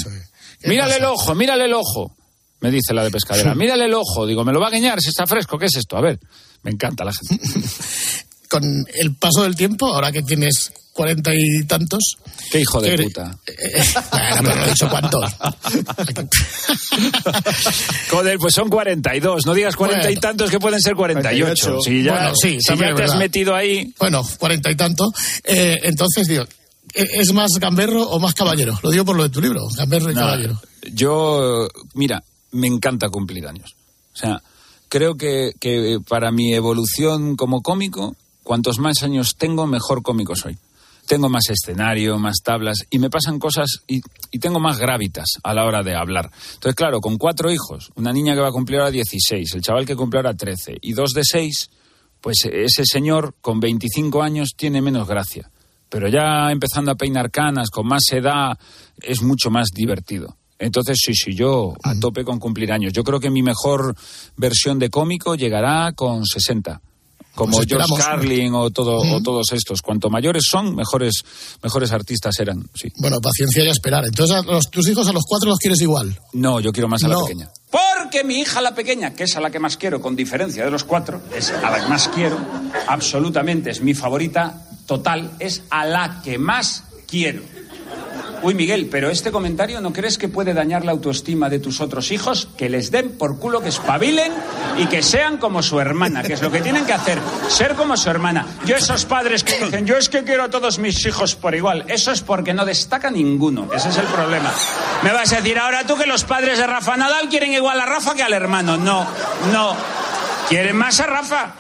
¿Qué Mírale pasa? el ojo, mírale el ojo. Me dice la de pescadera. Mírale el ojo. Digo, ¿me lo va a guiñar si está fresco? ¿Qué es esto? A ver. Me encanta la gente. Con el paso del tiempo, ahora que tienes cuarenta y tantos. Qué hijo de puta. Bueno, pero no he dicho cuántos. Joder, pues son 42. No digas 40 y tantos que pueden ser 48. 48. Si ya, Bueno, sí, si ya te has metido ahí. Bueno, cuarenta y tanto. Eh, entonces, digo, ¿e- ¿es más gamberro o más caballero? Lo digo por lo de tu libro, gamberro y No, caballero. Yo, mira, me encanta cumplir años. O sea, creo que, que para mi evolución como cómico, cuantos más años tengo, mejor cómico soy. Tengo más escenario, más tablas y me pasan cosas y, y tengo más grávitas a la hora de hablar. Entonces, claro, con cuatro hijos, una niña que va a cumplir ahora 16, el chaval que cumple ahora 13 y dos de seis, pues ese señor con 25 años tiene menos gracia. Pero ya empezando a peinar canas, con más edad, es mucho más divertido. Entonces, sí, sí, yo a tope con cumplir años. Yo creo que mi mejor versión de cómico llegará con 60. Como Pues George. Carlin o, todo, o todos estos. Cuanto mayores son, mejores, mejores artistas eran. Sí. Bueno, paciencia y esperar. Entonces, a los- tus hijos a los cuatro los quieres igual. No, yo quiero más a la pequeña. Porque mi hija la pequeña, que es a la que más quiero, con diferencia de los cuatro, es a la que más quiero, absolutamente es mi favorita total, es a la que más quiero. Uy, Miguel, pero este comentario ¿no crees que puede dañar la autoestima de tus otros hijos? Que les den por culo, que espabilen y que sean como su hermana, que es lo que tienen que hacer, ser como su hermana. Yo esos padres que dicen, yo es que quiero a todos mis hijos por igual, eso es porque no destaca ninguno, ese es el problema. Me vas a decir ahora tú que los padres de Rafa Nadal quieren igual a Rafa que al hermano. No, no. Quieren más a Rafa.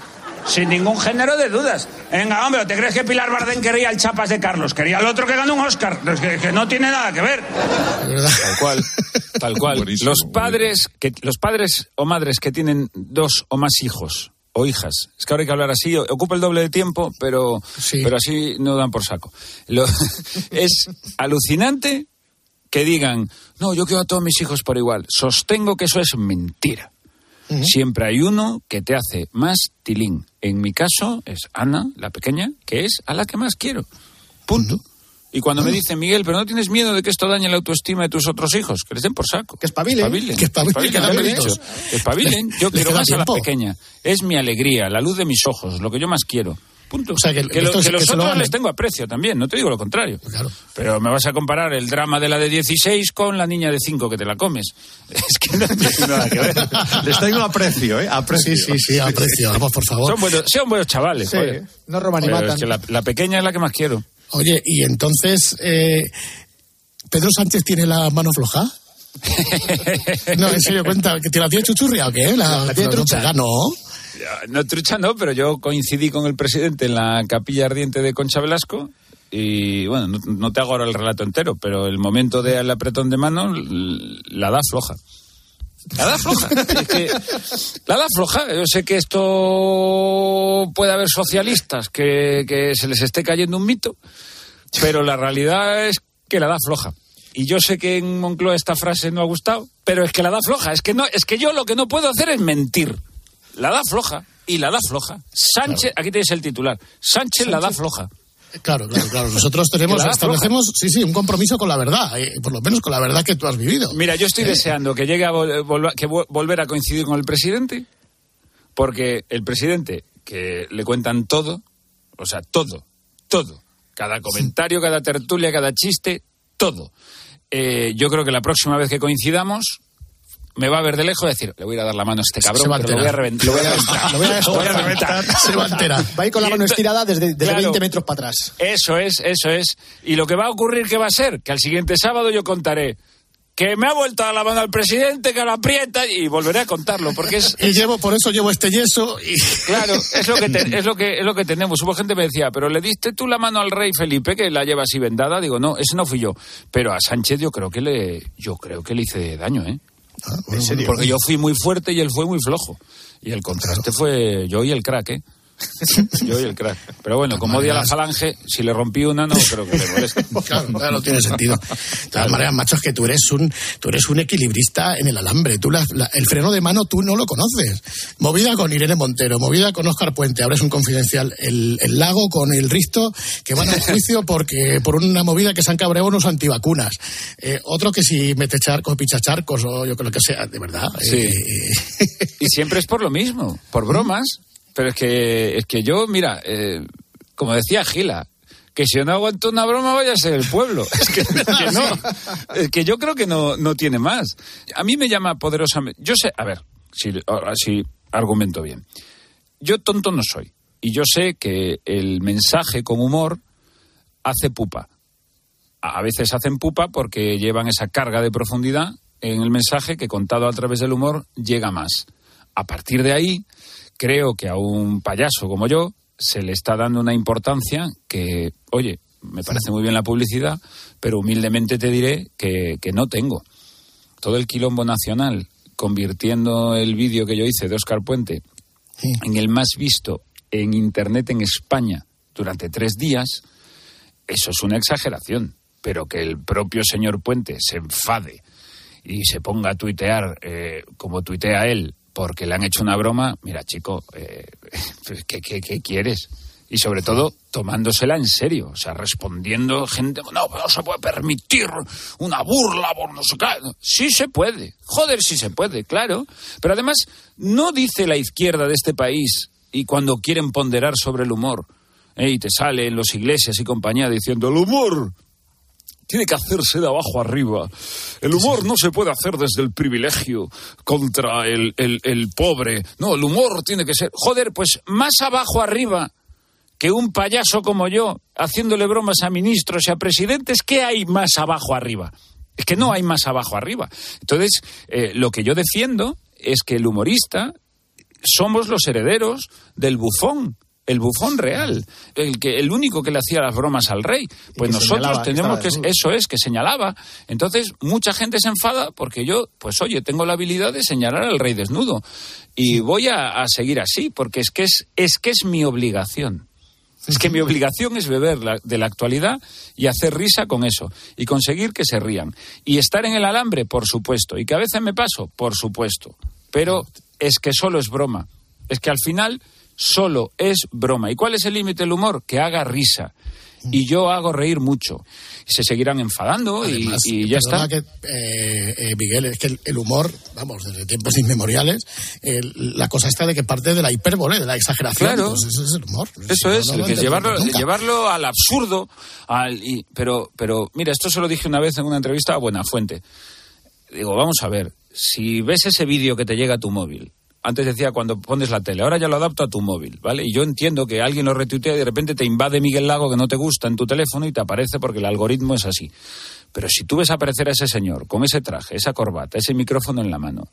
Sin ningún género de dudas. Venga, hombre, ¿te crees que Pilar Bardem quería el Chapas de Carlos? Quería el otro que ganó un Oscar. Es que, que no tiene nada que ver. Tal cual, tal cual. los padres que los padres o madres que tienen dos o más hijos o hijas. Es que ahora hay que hablar así, ocupa el doble de tiempo, pero, pero así no dan por saco. Lo- es alucinante que digan, no, yo quiero a todos mis hijos por igual. Sostengo que eso es mentira. Siempre hay uno que te hace más tilín. En mi caso es Ana, la pequeña, que es a la que más quiero. Punto. Y cuando me dicen, Miguel, pero no tienes miedo de que esto dañe la autoestima de tus otros hijos, que les den por saco. Que espabilen. Que espabilen, que he méritos. dicho. Que espabilen. Yo les quiero más a la pequeña. Es mi alegría, la luz de mis ojos, lo que yo más quiero. Punto. O sea, que- que, lo- que los que se lo otros les tengo aprecio también, no te digo lo contrario. Pero me vas a comparar el drama de la de 16 con la niña de 5 que te la comes. Es que no tiene nada que ver. Les tengo aprecio, ¿eh? Aprecio. Sí, sí, sí, aprecio. Vamos, por favor. Son buenos, son buenos chavales. Sí, joder. no roban matan. es que la, la pequeña es la que más quiero. Oye, y entonces, eh, ¿Pedro Sánchez tiene la mano floja? no, en serio, cuenta, ¿que te la tiene chuchurria o qué? La, La tiene no, trucha. pega, no. No, trucha no, pero yo coincidí con el presidente en la capilla ardiente de Concha Velasco y, bueno, no, no te hago ahora el relato entero, pero el momento del apretón de mano la da floja. La da floja. Es que la da floja. Yo sé que esto puede haber socialistas que, que se les esté cayendo un mito, pero la realidad es que la da floja. Y yo sé que en Moncloa esta frase no ha gustado, pero es que la da floja. Es que no, es que yo lo que no puedo hacer es mentir. La da floja y la da floja. Sánchez, aquí tienes el titular. Sánchez, la da floja. Claro, claro, claro. Nosotros tenemos, establecemos, sí, sí, un compromiso con la verdad, eh, por lo menos con la verdad que tú has vivido. Mira, yo estoy Eh, deseando que llegue a vol- que vo- volver a coincidir con el presidente, porque el presidente, que le cuentan todo, o sea, todo, todo, cada comentario, cada tertulia, cada chiste, todo. Eh, yo creo que la próxima vez que coincidamos me va a ver de lejos y decir, le voy a ir a dar la mano a este cabrón, pero lo voy a reventar. Lo voy a reventar. Se va a enterar. Va a ir con la mano estirada desde, desde Claro. 20 metros para atrás. Eso es, eso es. Y lo que va a ocurrir, ¿qué va a ser? Que al siguiente sábado yo contaré que me ha vuelto a dar la mano al presidente, que lo aprieta y volveré a contarlo, porque es... Y llevo, por eso llevo este yeso y... Claro, es lo que te- es lo que es lo que tenemos. Hubo gente que me decía, pero le diste tú la mano al rey Felipe que la lleva así vendada. Digo, no, ese no fui yo. Pero a Sánchez yo creo que le yo creo que le hice daño, ¿eh? ¿En serio? Porque yo fui muy fuerte y él fue muy flojo. Y el contraste fue yo y el crack, ¿eh? Yo y el crack. Pero bueno, como odia la falange, si le rompí una no creo que le moleste. Claro, claro, tiene sentido. De todas maneras, macho, es que tú eres un, tú eres un equilibrista en el alambre. Tú la- la- el freno de mano tú no lo conoces. Movida con Irene Montero, movida con Óscar Puente. Ahora es un confidencial. El, el lago con el Risto que van a juicio porque por una movida que se han cabreado unos antivacunas. Eh, otro que si mete charcos, picha charcos o yo creo que sea, de verdad. Sí. Eh, Y siempre es por lo mismo, por bromas. Pero es que, es que yo, mira, eh, como decía Gila, que si no aguanto una broma vaya a ser el pueblo. Es que, no. Es que yo creo que no, no tiene más. A mí me llama poderosamente. Yo sé, a ver, si, sí argumento bien. Yo tonto no soy. Y yo sé que el mensaje con humor hace pupa. A veces hacen pupa porque llevan esa carga de profundidad en el mensaje que contado a través del humor llega más. A partir de ahí, creo que a un payaso como yo se le está dando una importancia que, oye, me parece muy bien la publicidad, pero humildemente te diré que, que no tengo. Todo el quilombo nacional convirtiendo el vídeo que yo hice de Oscar Puente en el más visto en Internet en España durante tres días, eso es una exageración. Pero que el propio señor Puente se enfade y se ponga a tuitear eh, como tuitea él porque le han hecho una broma, mira chico, eh, ¿qué, qué, qué quieres? Y sobre todo tomándosela en serio, o sea, respondiendo gente, no, no se puede permitir una burla por no sé qué". Sí se puede, joder, sí se puede, claro. Pero además, no dice la izquierda de este país y cuando quieren ponderar sobre el humor, eh, y te sale en los iglesias y compañía diciendo, el humor tiene que hacerse de abajo arriba. El humor no se puede hacer desde el privilegio contra el, el- el pobre. No, el humor tiene que ser. Joder, pues más abajo arriba que un payaso como yo haciéndole bromas a ministros y a presidentes, ¿qué hay más abajo arriba? Es que no hay más abajo arriba. Entonces, eh, lo que yo defiendo es que el humorista somos los herederos del bufón. El bufón real, el que el único que le hacía las bromas al rey. Pues nosotros tenemos que eso es que señalaba. Entonces mucha gente se enfada porque yo, pues oye, tengo la habilidad de señalar al rey desnudo y voy a, a seguir así porque es que es es que es mi obligación. Es que mi obligación es beber la- de la actualidad y hacer risa con eso y conseguir que se rían. Y estar en el alambre, por supuesto. Y que a veces me paso, por supuesto. Pero es que solo es broma. Es que al final solo es broma. ¿Y cuál es el límite del humor? Que haga risa. Y yo hago reír mucho. Y se seguirán enfadando y- Además, y, ya está. que, eh, eh, Miguel, es que el, el humor, vamos, desde tiempos inmemoriales, la cosa está de que parte de la hipérbole, de la exageración. Claro. Pues ese es el humor. Eso no, es, no que es llevarlo, llevarlo al absurdo. Al, y- pero, pero, mira, esto se lo dije una vez en una entrevista a Buenafuente. Digo, vamos a ver, si ves ese vídeo que te llega a tu móvil, antes decía cuando pones la tele, ahora ya lo adapto a tu móvil, ¿vale? Y yo entiendo que alguien lo retuitea y de repente te invade Miguel Lago que no te gusta en tu teléfono y te aparece porque el algoritmo es así. Pero si tú ves aparecer a ese señor con ese traje, esa corbata, ese micrófono en la mano,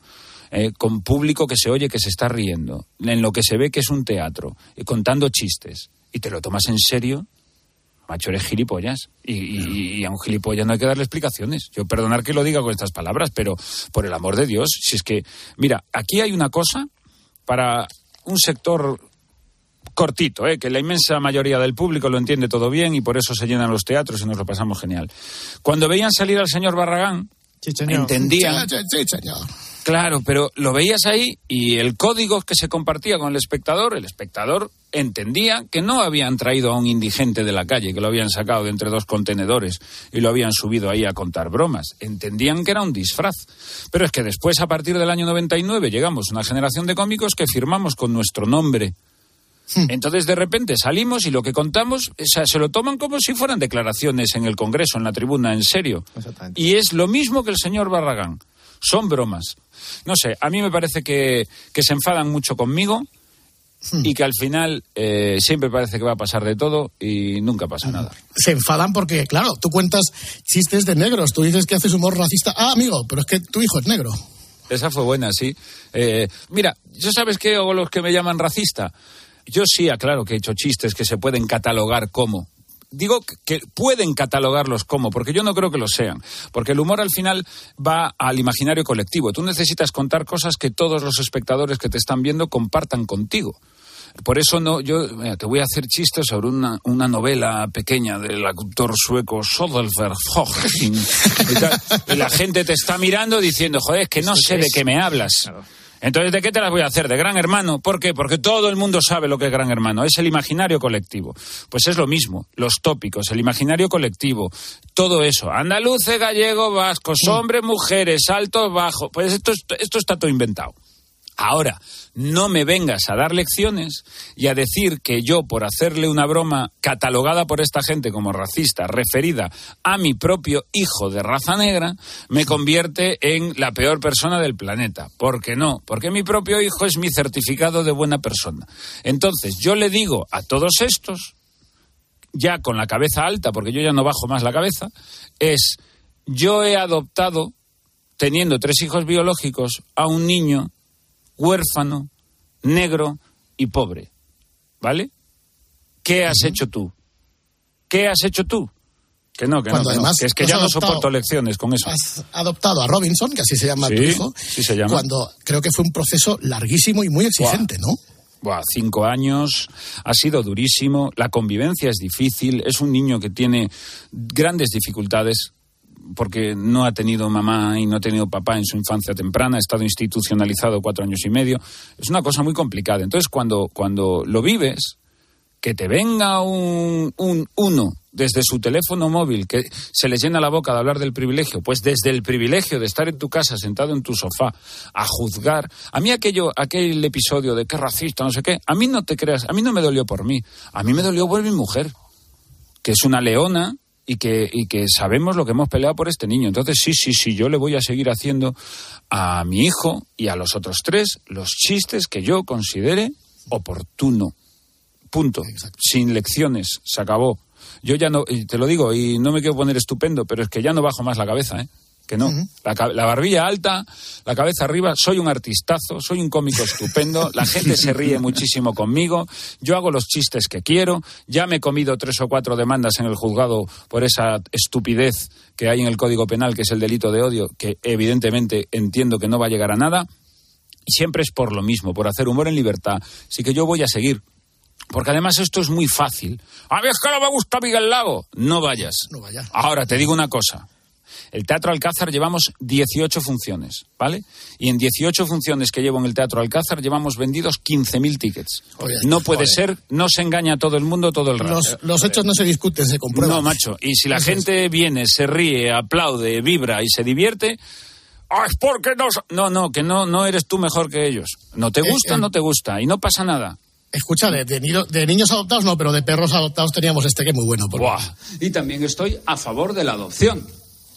eh, con público que se oye que se está riendo, en lo que se ve que es un teatro, y contando chistes, y te lo tomas en serio, macho, eres gilipollas. Y, y- y a un gilipollas no hay que darle explicaciones. Yo perdonar que lo diga con estas palabras, pero por el amor de Dios, si es que, mira, aquí hay una cosa para un sector cortito, ¿eh? que la inmensa mayoría del público lo entiende todo bien y por eso se llenan los teatros y nos lo pasamos genial. Cuando veían salir al señor Barragán, entendían... Sí, sí, señor. Claro, pero lo veías ahí y el código que se compartía con el espectador, el espectador entendía que no habían traído a un indigente de la calle, que lo habían sacado de entre dos contenedores y lo habían subido ahí a contar bromas. Entendían que era un disfraz. Pero es que después, a partir del año 99, llegamos una generación de cómicos que firmamos con nuestro nombre. Entonces, de repente salimos y lo que contamos, o sea, se lo toman como si fueran declaraciones en el Congreso, en la tribuna, en serio. Y es lo mismo que el señor Barragán. Son bromas. No sé, a mí me parece que, que se enfadan mucho conmigo y que al final eh, siempre parece que va a pasar de todo y nunca pasa nada. Se enfadan porque, claro, tú cuentas chistes de negros, tú dices que haces humor racista. Ah, amigo, pero es que tu hijo es negro. Esa fue buena, sí. Eh, mira, ¿yo sabes qué? O los que me llaman racista. Yo sí aclaro que he hecho chistes que se pueden catalogar como. Digo que pueden catalogarlos como, porque yo no creo que lo sean. Porque el humor al final va al imaginario colectivo. Tú necesitas contar cosas que todos los espectadores que te están viendo compartan contigo. Por eso no, yo mira, te voy a hacer chistes sobre una, una novela pequeña del autor sueco Soderbergh y, y la gente te está mirando diciendo, joder, es que no sé de qué me hablas. Entonces, ¿de qué te las voy a hacer? ¿De Gran Hermano? ¿Por qué? Porque todo el mundo sabe lo que es Gran Hermano. Es el imaginario colectivo. Pues es lo mismo. Los tópicos, el imaginario colectivo, todo eso. Andaluces, gallegos, vascos, hombres, mujeres, altos, bajos. Pues esto, es- esto está todo inventado. Ahora, no me vengas a dar lecciones y a decir que yo, por hacerle una broma catalogada por esta gente como racista, referida a mi propio hijo de raza negra, me convierte en la peor persona del planeta. ¿Por qué no? Porque mi propio hijo es mi certificado de buena persona. Entonces, yo le digo a todos estos, ya con la cabeza alta, porque yo ya no bajo más la cabeza, es, yo he adoptado, teniendo tres hijos biológicos, a un niño huérfano, negro y pobre. ¿Vale? ¿Qué has hecho tú? ¿Qué has hecho tú? Que no, que no, Cuando que no, además que es que ya no adoptado- soporto lecciones con eso. Has adoptado a Robinson, que así se llama tu hijo, sí se llama. cuando creo que fue un proceso larguísimo y muy exigente, ¿no? Buah, cinco años, ha sido durísimo, la convivencia es difícil, es un niño que tiene grandes dificultades porque no ha tenido mamá y no ha tenido papá en su infancia temprana, ha estado institucionalizado cuatro años y medio, es una cosa muy complicada. Entonces, cuando, cuando lo vives, que te venga un, un uno desde su teléfono móvil que se le llena la boca de hablar del privilegio, pues desde el privilegio de estar en tu casa sentado en tu sofá a juzgar, a mí aquello, aquel episodio de qué racista, no sé qué, a mí no te creas, a mí no me dolió por mí, a mí me dolió por mi mujer, que es una leona y que, y que sabemos lo que hemos peleado por este niño. Entonces, sí, sí, sí, yo le voy a seguir haciendo a mi hijo y a los otros tres los chistes que yo considere oportuno. Punto. Sin lecciones. Se acabó. Yo ya no, y te lo digo, y no me quiero poner estupendo, pero es que ya no bajo más la cabeza, ¿eh? Que no. la, barbilla alta, la cabeza arriba, soy un artistazo, soy un cómico estupendo, la gente se ríe muchísimo conmigo, yo hago los chistes que quiero, ya me he comido tres o cuatro demandas en el juzgado por esa estupidez que hay en el Código Penal, que es el delito de odio, que evidentemente entiendo que no va a llegar a nada, y siempre es por lo mismo, por hacer humor en libertad. Así que yo voy a seguir. Porque además esto es muy fácil. A ver, es que no me gusta Miguel Lago. No vayas. No vaya. Ahora te digo una cosa. El Teatro Alcázar llevamos 18 funciones, ¿vale? Y en 18 funciones que llevo en el Teatro Alcázar llevamos vendidos 15.000 tickets. no puede ser, no se engaña a todo el mundo todo el rato. Los, los hechos no se discuten, se comprueban. No, macho. Y si la Eso es. gente viene, se ríe, aplaude, vibra y se divierte, ah, es porque no... so-". No, no, que no, no eres tú mejor que ellos. No te Eh, gusta, eh. no te gusta. Y no pasa nada. Escucha, de, niños adoptados no, pero de perros adoptados teníamos este que es muy bueno. por- Y también estoy a favor de la adopción.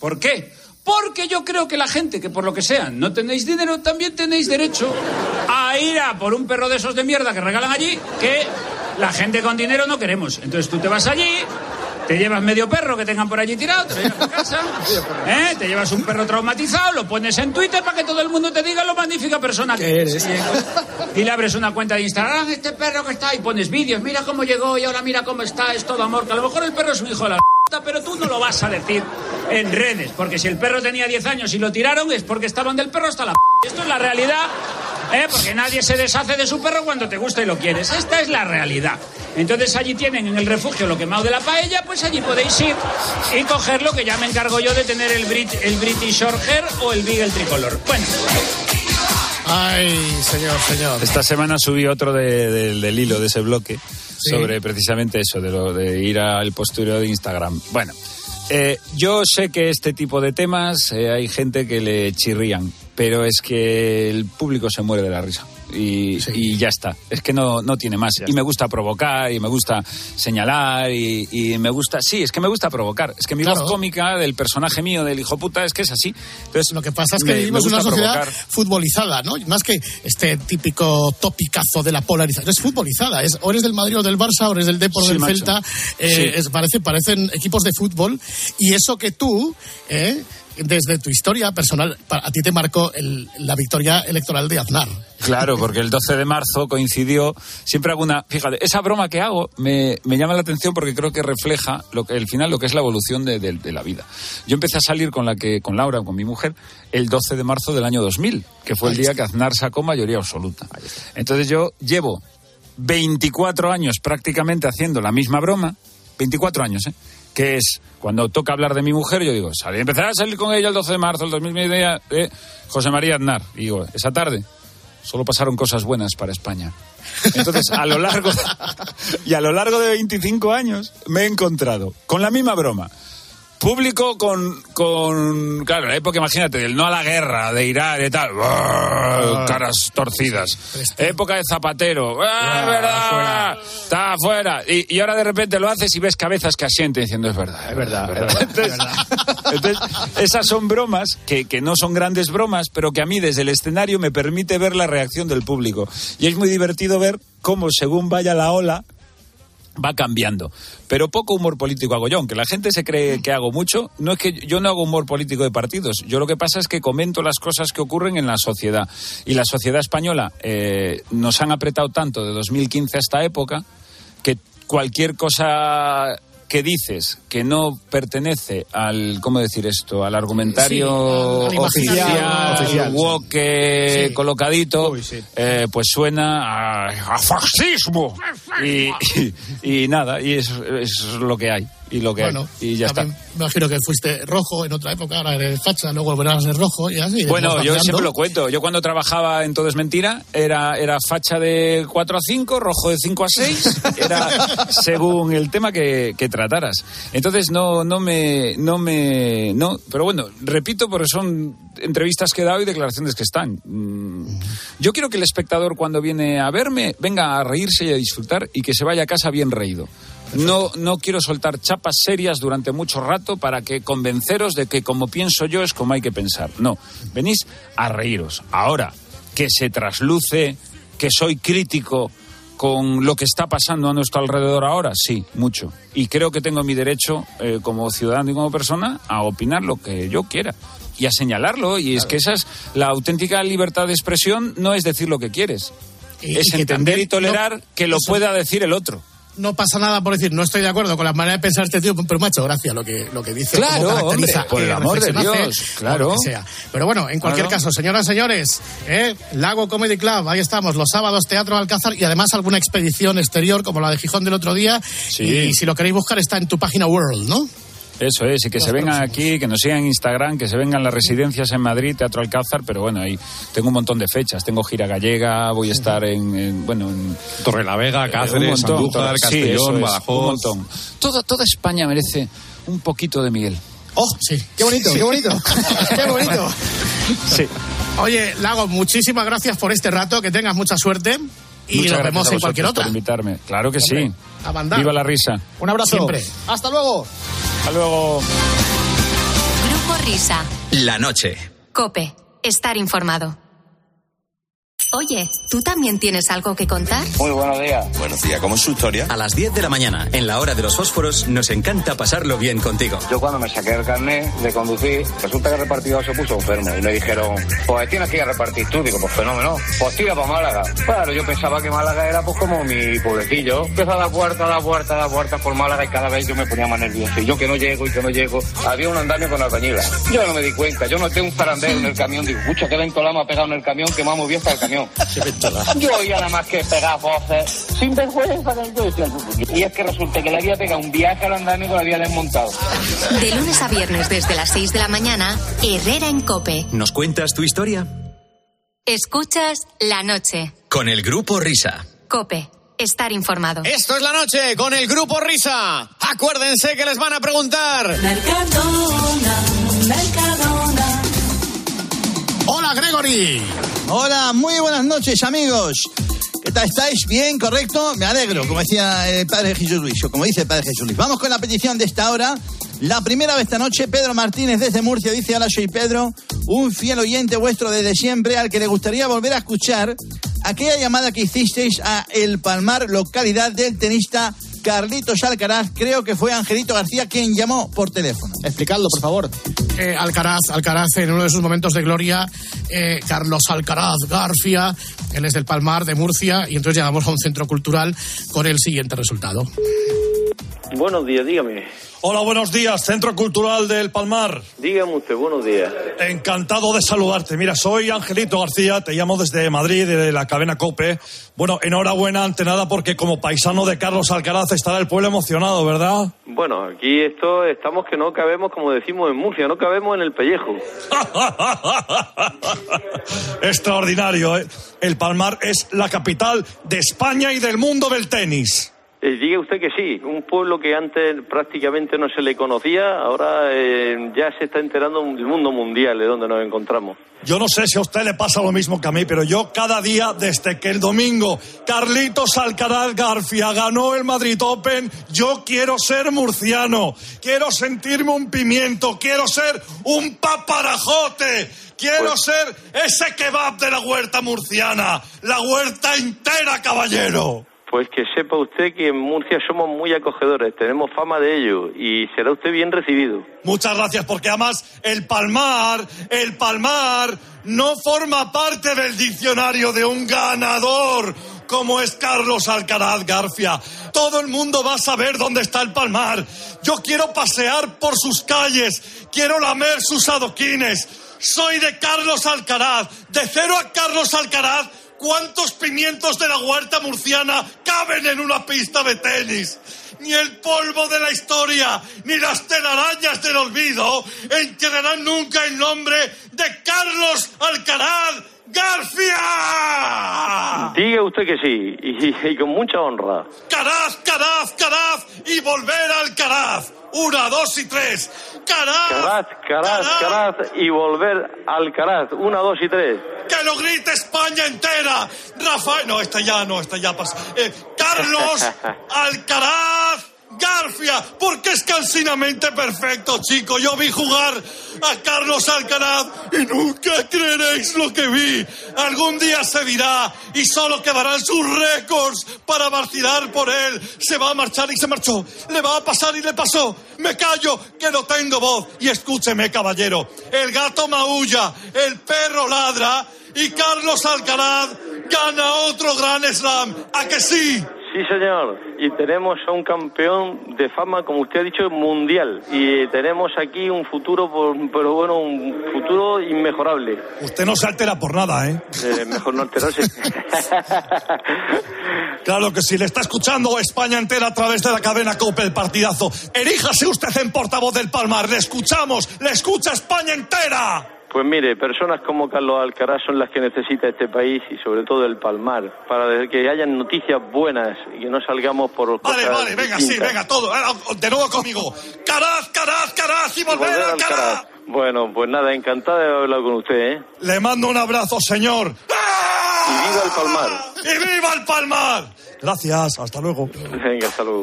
¿Por qué? Porque yo creo que la gente que por lo que sea no tenéis dinero, también tenéis derecho a ir a por un perro de esos de mierda que regalan allí, que la gente con dinero no queremos. Entonces tú te vas allí, te llevas medio perro que tengan por allí tirado, te lo llevas a casa, ¿eh? te llevas un perro traumatizado, lo pones en Twitter para que todo el mundo te diga lo magnífica persona que eres. Y le abres una cuenta de Instagram, este perro que está, y pones vídeos, mira cómo llegó y ahora mira cómo está, es todo amor, que a lo mejor el perro es un hijo de la pero tú no lo vas a decir en redes, porque si el perro tenía 10 años y lo tiraron es porque estaban del perro hasta la p. Esto es la realidad, ¿eh? porque nadie se deshace de su perro cuando te gusta y lo quieres. Esta es la realidad. Entonces allí tienen en el refugio lo quemado de la paella, pues allí podéis ir y cogerlo, que ya me encargo yo de tener el, Brit- el British Shorthair o el Beagle tricolor. Bueno. Ay, señor, señor. Esta semana subí otro de- de- del hilo de ese bloque sobre precisamente eso, de lo de ir al postureo de Instagram. Bueno, eh, yo sé que este tipo de temas eh, hay gente que le chirrían, pero es que el público se muere de la risa. Y, y ya está. Es que no, no tiene más. Y me gusta provocar, y me gusta señalar, y, y me gusta. Sí, es que me gusta provocar. Es que mi Claro. voz cómica del personaje mío, del hijo puta, es que es así. Entonces, Lo que pasa es que me- vivimos en una sociedad provocar. futbolizada, ¿no? Más que este típico topicazo de la polarización. Es futbolizada. Es, o eres del Madrid o del Barça, o eres del Depor o Sí, del macho. Celta. Eh, Sí. es- parece, parecen equipos de fútbol. Y eso que tú, eh, desde tu historia personal, a ti te marcó el- la victoria electoral de Aznar. Claro, porque el 12 de marzo coincidió. Siempre hago una. Fíjate, esa broma que hago me, me llama la atención porque creo que refleja lo que, el final lo que es la evolución de, de- de la vida. Yo empecé a salir con la que con Laura, con mi mujer, el 12 de marzo del año 2000, que fue el día que Aznar sacó mayoría absoluta. Entonces yo llevo 24 años prácticamente haciendo la misma broma, 24 años, ¿eh? Que es cuando toca hablar de mi mujer, yo digo, salí, empezaré a salir con ella el 12 de marzo del 2000, de José María Aznar. Y digo, esa tarde solo pasaron cosas buenas para España. Entonces, a lo largo y a lo largo de 25 años me he encontrado con la misma broma. Público con, con claro, la época, imagínate, del no a la guerra, de Irán, de tal, ¡buah! caras torcidas. Época de Zapatero, ¡ah, es verdad! Está afuera. Y, y ahora de repente lo haces y ves cabezas que asienten diciendo, es verdad, es verdad, es verdad. Entonces, entonces, esas son bromas que, que no son grandes bromas, pero que a mí desde el escenario me permite ver la reacción del público. Y es muy divertido ver cómo según vaya la ola, va cambiando. Pero poco humor político hago yo, aunque la gente se cree que hago mucho. No es que yo no hago humor político de partidos. Yo lo que pasa es que comento las cosas que ocurren en la sociedad. Y la sociedad española eh, nos han apretado tanto de 2015 a esta época que cualquier cosa que dices que no pertenece al, ¿cómo decir esto? Al argumentario Sí, al- al oficial. Oficial, woke, Sí. colocadito, eh, pues suena a, a fascismo. Y, y, y nada, y eso, eso es lo que hay. Y lo que Bueno, hay. Y ya está. Me imagino que fuiste rojo en otra época, ahora eres facha, luego volverás a ser rojo y así. Bueno, yo siempre lo cuento. Yo cuando trabajaba en Todo es Mentira, era, era facha de 4 a 5, rojo de 5 a 6, era según el tema que, que trataras. Entonces no, no me, no me, no, pero bueno, repito porque son entrevistas que he dado y declaraciones que están. Mm, Yo quiero que el espectador cuando viene a verme venga a reírse y a disfrutar y que se vaya a casa bien reído. No, no quiero soltar chapas serias durante mucho rato para que convenceros de que como pienso yo es como hay que pensar. No, venís a reíros. Ahora, que se trasluce, que soy crítico con lo que está pasando a nuestro alrededor ahora, sí, mucho. Y creo que tengo mi derecho eh, como ciudadano y como persona a opinar lo que yo quiera y a señalarlo. Y es que esa es la auténtica libertad de expresión, no es decir lo que quieres. Y- es y entender y tolerar no- que lo eso- pueda decir el otro. No pasa nada por decir no estoy de acuerdo con la manera de pensar este tío, pero macho, gracias lo que, lo que dice. Claro, caracteriza, hombre, por el amor de Dios, claro. sea. Pero bueno, en cualquier Claro. caso, señoras y señores, ¿eh? Lago Comedy Club, ahí estamos, los sábados Teatro Alcázar y además alguna expedición exterior como la de Gijón del otro día. Sí. Y, si lo queréis buscar está en tu página World, ¿no? Eso es, y que se vengan aquí, que nos sigan en Instagram, que se vengan las residencias en Madrid, Teatro Alcázar, pero bueno, ahí tengo un montón de fechas. Tengo gira gallega, voy a estar en, en, bueno, en Torrelavega, Cáceres, un montón, Andújar, sí, Castellón, es, Badajoz. un montón. Toda, toda España merece un poquito de Miguel. ¡Oh! Sí. Qué bonito, qué bonito. qué bonito. Sí. Oye, Lago, muchísimas gracias por este rato, que tengas mucha suerte y Muchas nos vemos en cualquier otra. por invitarme. Claro que Hombre, sí. A mandar. Viva la risa. Un abrazo. Siempre. Hasta luego. Hasta luego. Grupo Risa. La noche. Cope. Estar informado. Oye, ¿tú también tienes algo que contar? Muy buenos días. Buenos días, ¿cómo es su historia? A las 10 de la mañana, en la hora de los fósforos, nos encanta pasarlo bien contigo. Yo cuando me saqué el carnet de conducir, resulta que el repartidor se puso enfermo y me dijeron, pues tienes que ir a repartir tú. Digo, pues fenómeno, pues tira para Málaga. Claro, yo pensaba que Málaga era pues como mi pueblecillo. Empezó a dar puerta, a dar puerta, a dar puerta por Málaga y cada vez yo me ponía más nervioso. Y yo que no llego y que no llego. Había un andamio con albañilas. Yo no me di cuenta, yo noté un zarandeo en el camión. Digo, mucho que ventolama ha pegado en el camión que me ha movido hasta el camión. Yo oía nada más que pegar voces sin vergüenza del Y es que resulta que le había pegado un viaje al andamio que lo había desmontado. De lunes a viernes desde las 6 de la mañana, Herrera en Cope. ¿Nos cuentas tu historia? Escuchas la noche. Con el grupo Risa. Cope. Estar informado. Esto es la noche con el grupo Risa. Acuérdense que les van a preguntar. Mercadona, Mercadona. Hola, Gregory. Hola, muy buenas noches, amigos. ¿Qué tal estáis? ¿Bien? ¿Correcto? Me alegro, como decía el padre Jesús Luis, o como dice el padre Jesús Luis. Vamos con la petición de esta hora. La primera de esta noche, Pedro Martínez desde Murcia dice, hola, soy Pedro, un fiel oyente vuestro desde siempre, al que le gustaría volver a escuchar aquella llamada que hicisteis a El Palmar, localidad del tenista Carlitos Alcaraz. Creo que fue Angelito García quien llamó por teléfono. Explicadlo, por favor. Eh, Alcaraz, Alcaraz en uno de sus momentos de gloria, eh, Carlos Alcaraz García, él es del Palmar de Murcia, y entonces llegamos a un centro cultural con el siguiente resultado. Buenos días, dígame. Hola, buenos días, Centro Cultural del Palmar. Dígame usted, buenos días. Encantado de saludarte. Mira, soy Angelito García, te llamo desde Madrid, de la cadena COPE. Bueno, enhorabuena ante nada porque como paisano de Carlos Alcaraz estará el pueblo emocionado, ¿verdad? Bueno, aquí esto estamos que no cabemos, como decimos en Murcia, no cabemos en el pellejo. Extraordinario, ¿eh? El Palmar es la capital de España y del mundo del tenis. Eh, diga usted que sí, un pueblo que antes prácticamente no se le conocía, ahora eh, ya se está enterando el mundo mundial de donde nos encontramos. Yo no sé si a usted le pasa lo mismo que a mí, pero yo cada día, desde que el domingo Carlitos Alcaraz García ganó el Madrid Open, yo quiero ser murciano, quiero sentirme un pimiento, quiero ser un paparajote, quiero ser ese kebab de la huerta murciana, la huerta entera, caballero. Pues que sepa usted que en Murcia somos muy acogedores, tenemos fama de ello y será usted bien recibido. Muchas gracias, porque además el palmar, el palmar, no forma parte del diccionario de un ganador como es Carlos Alcaraz García. Todo el mundo va a saber dónde está el palmar. Yo quiero pasear por sus calles, quiero lamer sus adoquines. Soy de Carlos Alcaraz, de cero a Carlos Alcaraz. ¿Cuántos pimientos de la huerta murciana caben en una pista de tenis? Ni el polvo de la historia, ni las telarañas del olvido enterrarán nunca el nombre de Carlos Alcaraz García. Diga usted que sí, y, y con mucha honra. Caraz, Caraz, Caraz y volver al Caraz. Una, dos y tres. Caraz. Caraz, Caraz, Caraz y volver al Caraz. Una, dos y tres. Que lo grite España entera. Rafael, no, esta ya, no, esta ya pasa. Eh, Carlos Alcaraz. García, porque es cansinamente perfecto, chico. Yo vi jugar a Carlos Alcaraz y nunca creeréis lo que vi. Algún día se dirá y solo quedarán sus récords para vacilar por él. Se va a marchar y se marchó. Le va a pasar y le pasó. Me callo que no tengo voz. Y escúcheme, caballero. El gato maulla, el perro ladra y Carlos Alcaraz gana otro gran slam. ¿A que sí? Sí, señor. Y tenemos a un campeón de fama, como usted ha dicho, mundial. Y tenemos aquí un futuro, por- pero bueno, un futuro inmejorable. Usted no se altera por nada, ¿eh? Eh, mejor no alterarse. Claro que sí, le está escuchando España entera a través de la cadena COPE el partidazo. Eríjase usted en portavoz del Palmar. Le escuchamos, le escucha España entera. Pues mire, personas como Carlos Alcaraz son las que necesita este país y sobre todo el Palmar, para que hayan noticias buenas y que no salgamos por Vale, vale, venga, sí, venga, todo. eh, De nuevo conmigo. Caraz, caraz, caraz y volver Volver al al caraz. Caraz. Bueno, pues nada, encantado de hablar con usted, ¿eh? Le mando un abrazo, señor. Y viva el Palmar. ¡Y viva el Palmar! Gracias, hasta luego. Venga, hasta luego.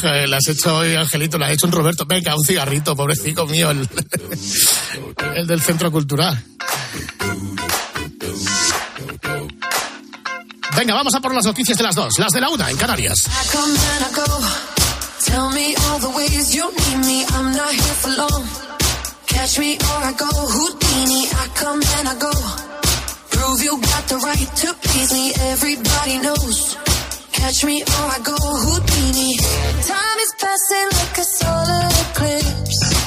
Joder, Le has hecho hoy, Angelito, le has hecho un Roberto. Venga, un cigarrito, pobrecito mío, el, el del centro cultural. Venga, vamos a por las noticias de las dos, las de la una en Canarias. I come and I go. Tell me all the ways you need me. I'm not here for long. Catch me or I go Houdini. I come and I go. Prove you got the right to please me. Everybody knows. Catch me or I go Houdini. Time is passing like a solar eclipse.